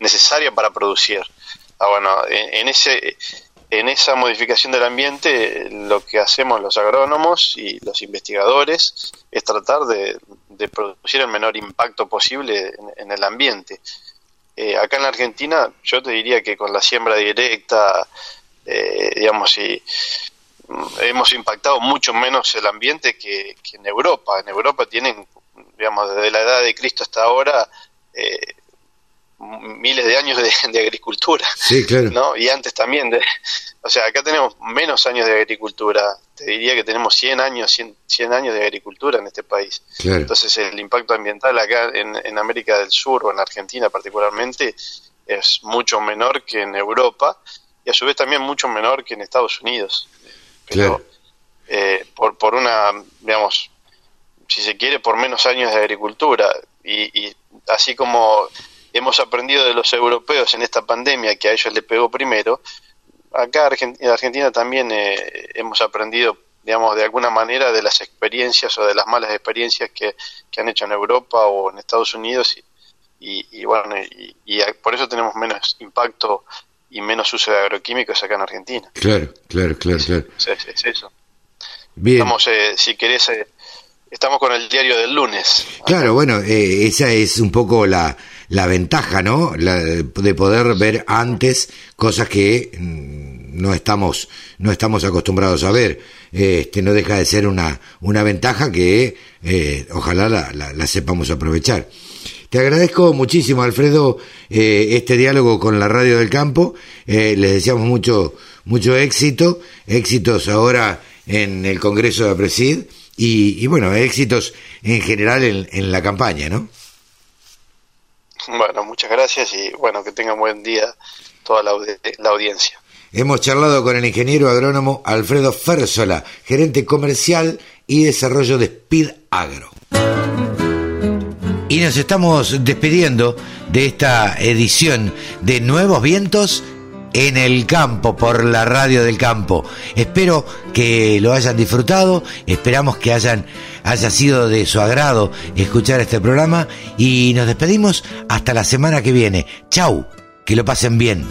necesaria para producir. Ah, bueno, en, en ese en esa modificación del ambiente lo que hacemos los agrónomos y los investigadores es tratar de, producir el menor impacto posible en, en el ambiente. Eh, acá en la Argentina yo te diría que con la siembra directa, eh, digamos, y, hemos impactado mucho menos el ambiente que, que, en Europa. En Europa tienen, digamos, desde la edad de Cristo hasta ahora, eh, miles de años de, de, agricultura, sí, claro. ¿no? Y antes también, de, o sea, acá tenemos menos años de agricultura, te diría que tenemos 100 años, 100, 100 años de agricultura en este país. Claro. Entonces el impacto ambiental acá en, en, América del Sur o en Argentina particularmente es mucho menor que en Europa y a su vez también mucho menor que en Estados Unidos. Pero claro. eh, por, por una, digamos, si se quiere, por menos años de agricultura y, y así como hemos aprendido de los europeos en esta pandemia que a ellos le pegó primero, acá en Argentina también eh, hemos aprendido, digamos, de alguna manera de las experiencias o de las malas experiencias que, que han hecho en Europa o en Estados Unidos y, y, y bueno, y, y, por eso tenemos menos impacto y menos uso de agroquímicos acá en Argentina. Claro, claro, claro, claro. Es, es, es eso. Bien. Estamos, eh, si querés, eh, estamos con el diario del lunes. Claro, bueno, eh, esa es un poco la la ventaja, ¿no? La, de poder ver antes cosas que no estamos, no estamos acostumbrados a ver. Este no deja de ser una, una ventaja que eh, ojalá la, la, sepamos aprovechar. Te agradezco muchísimo, Alfredo, eh, este diálogo con la Radio del Campo. Eh, les deseamos mucho, mucho éxito, éxitos ahora en el Congreso de Presid y, bueno, éxitos en general en, la campaña, ¿no? Bueno, muchas gracias y bueno, que tengan buen día toda la, la audiencia. Hemos charlado con el ingeniero agrónomo Alfredo Fersola, gerente comercial y desarrollo de Speed Agro. Y nos estamos despidiendo de esta edición de Nuevos Vientos en el campo, por la radio del campo. Espero que lo hayan disfrutado, esperamos que hayan, haya sido de su agrado escuchar este programa y nos despedimos hasta la semana que viene. Chau, que lo pasen bien.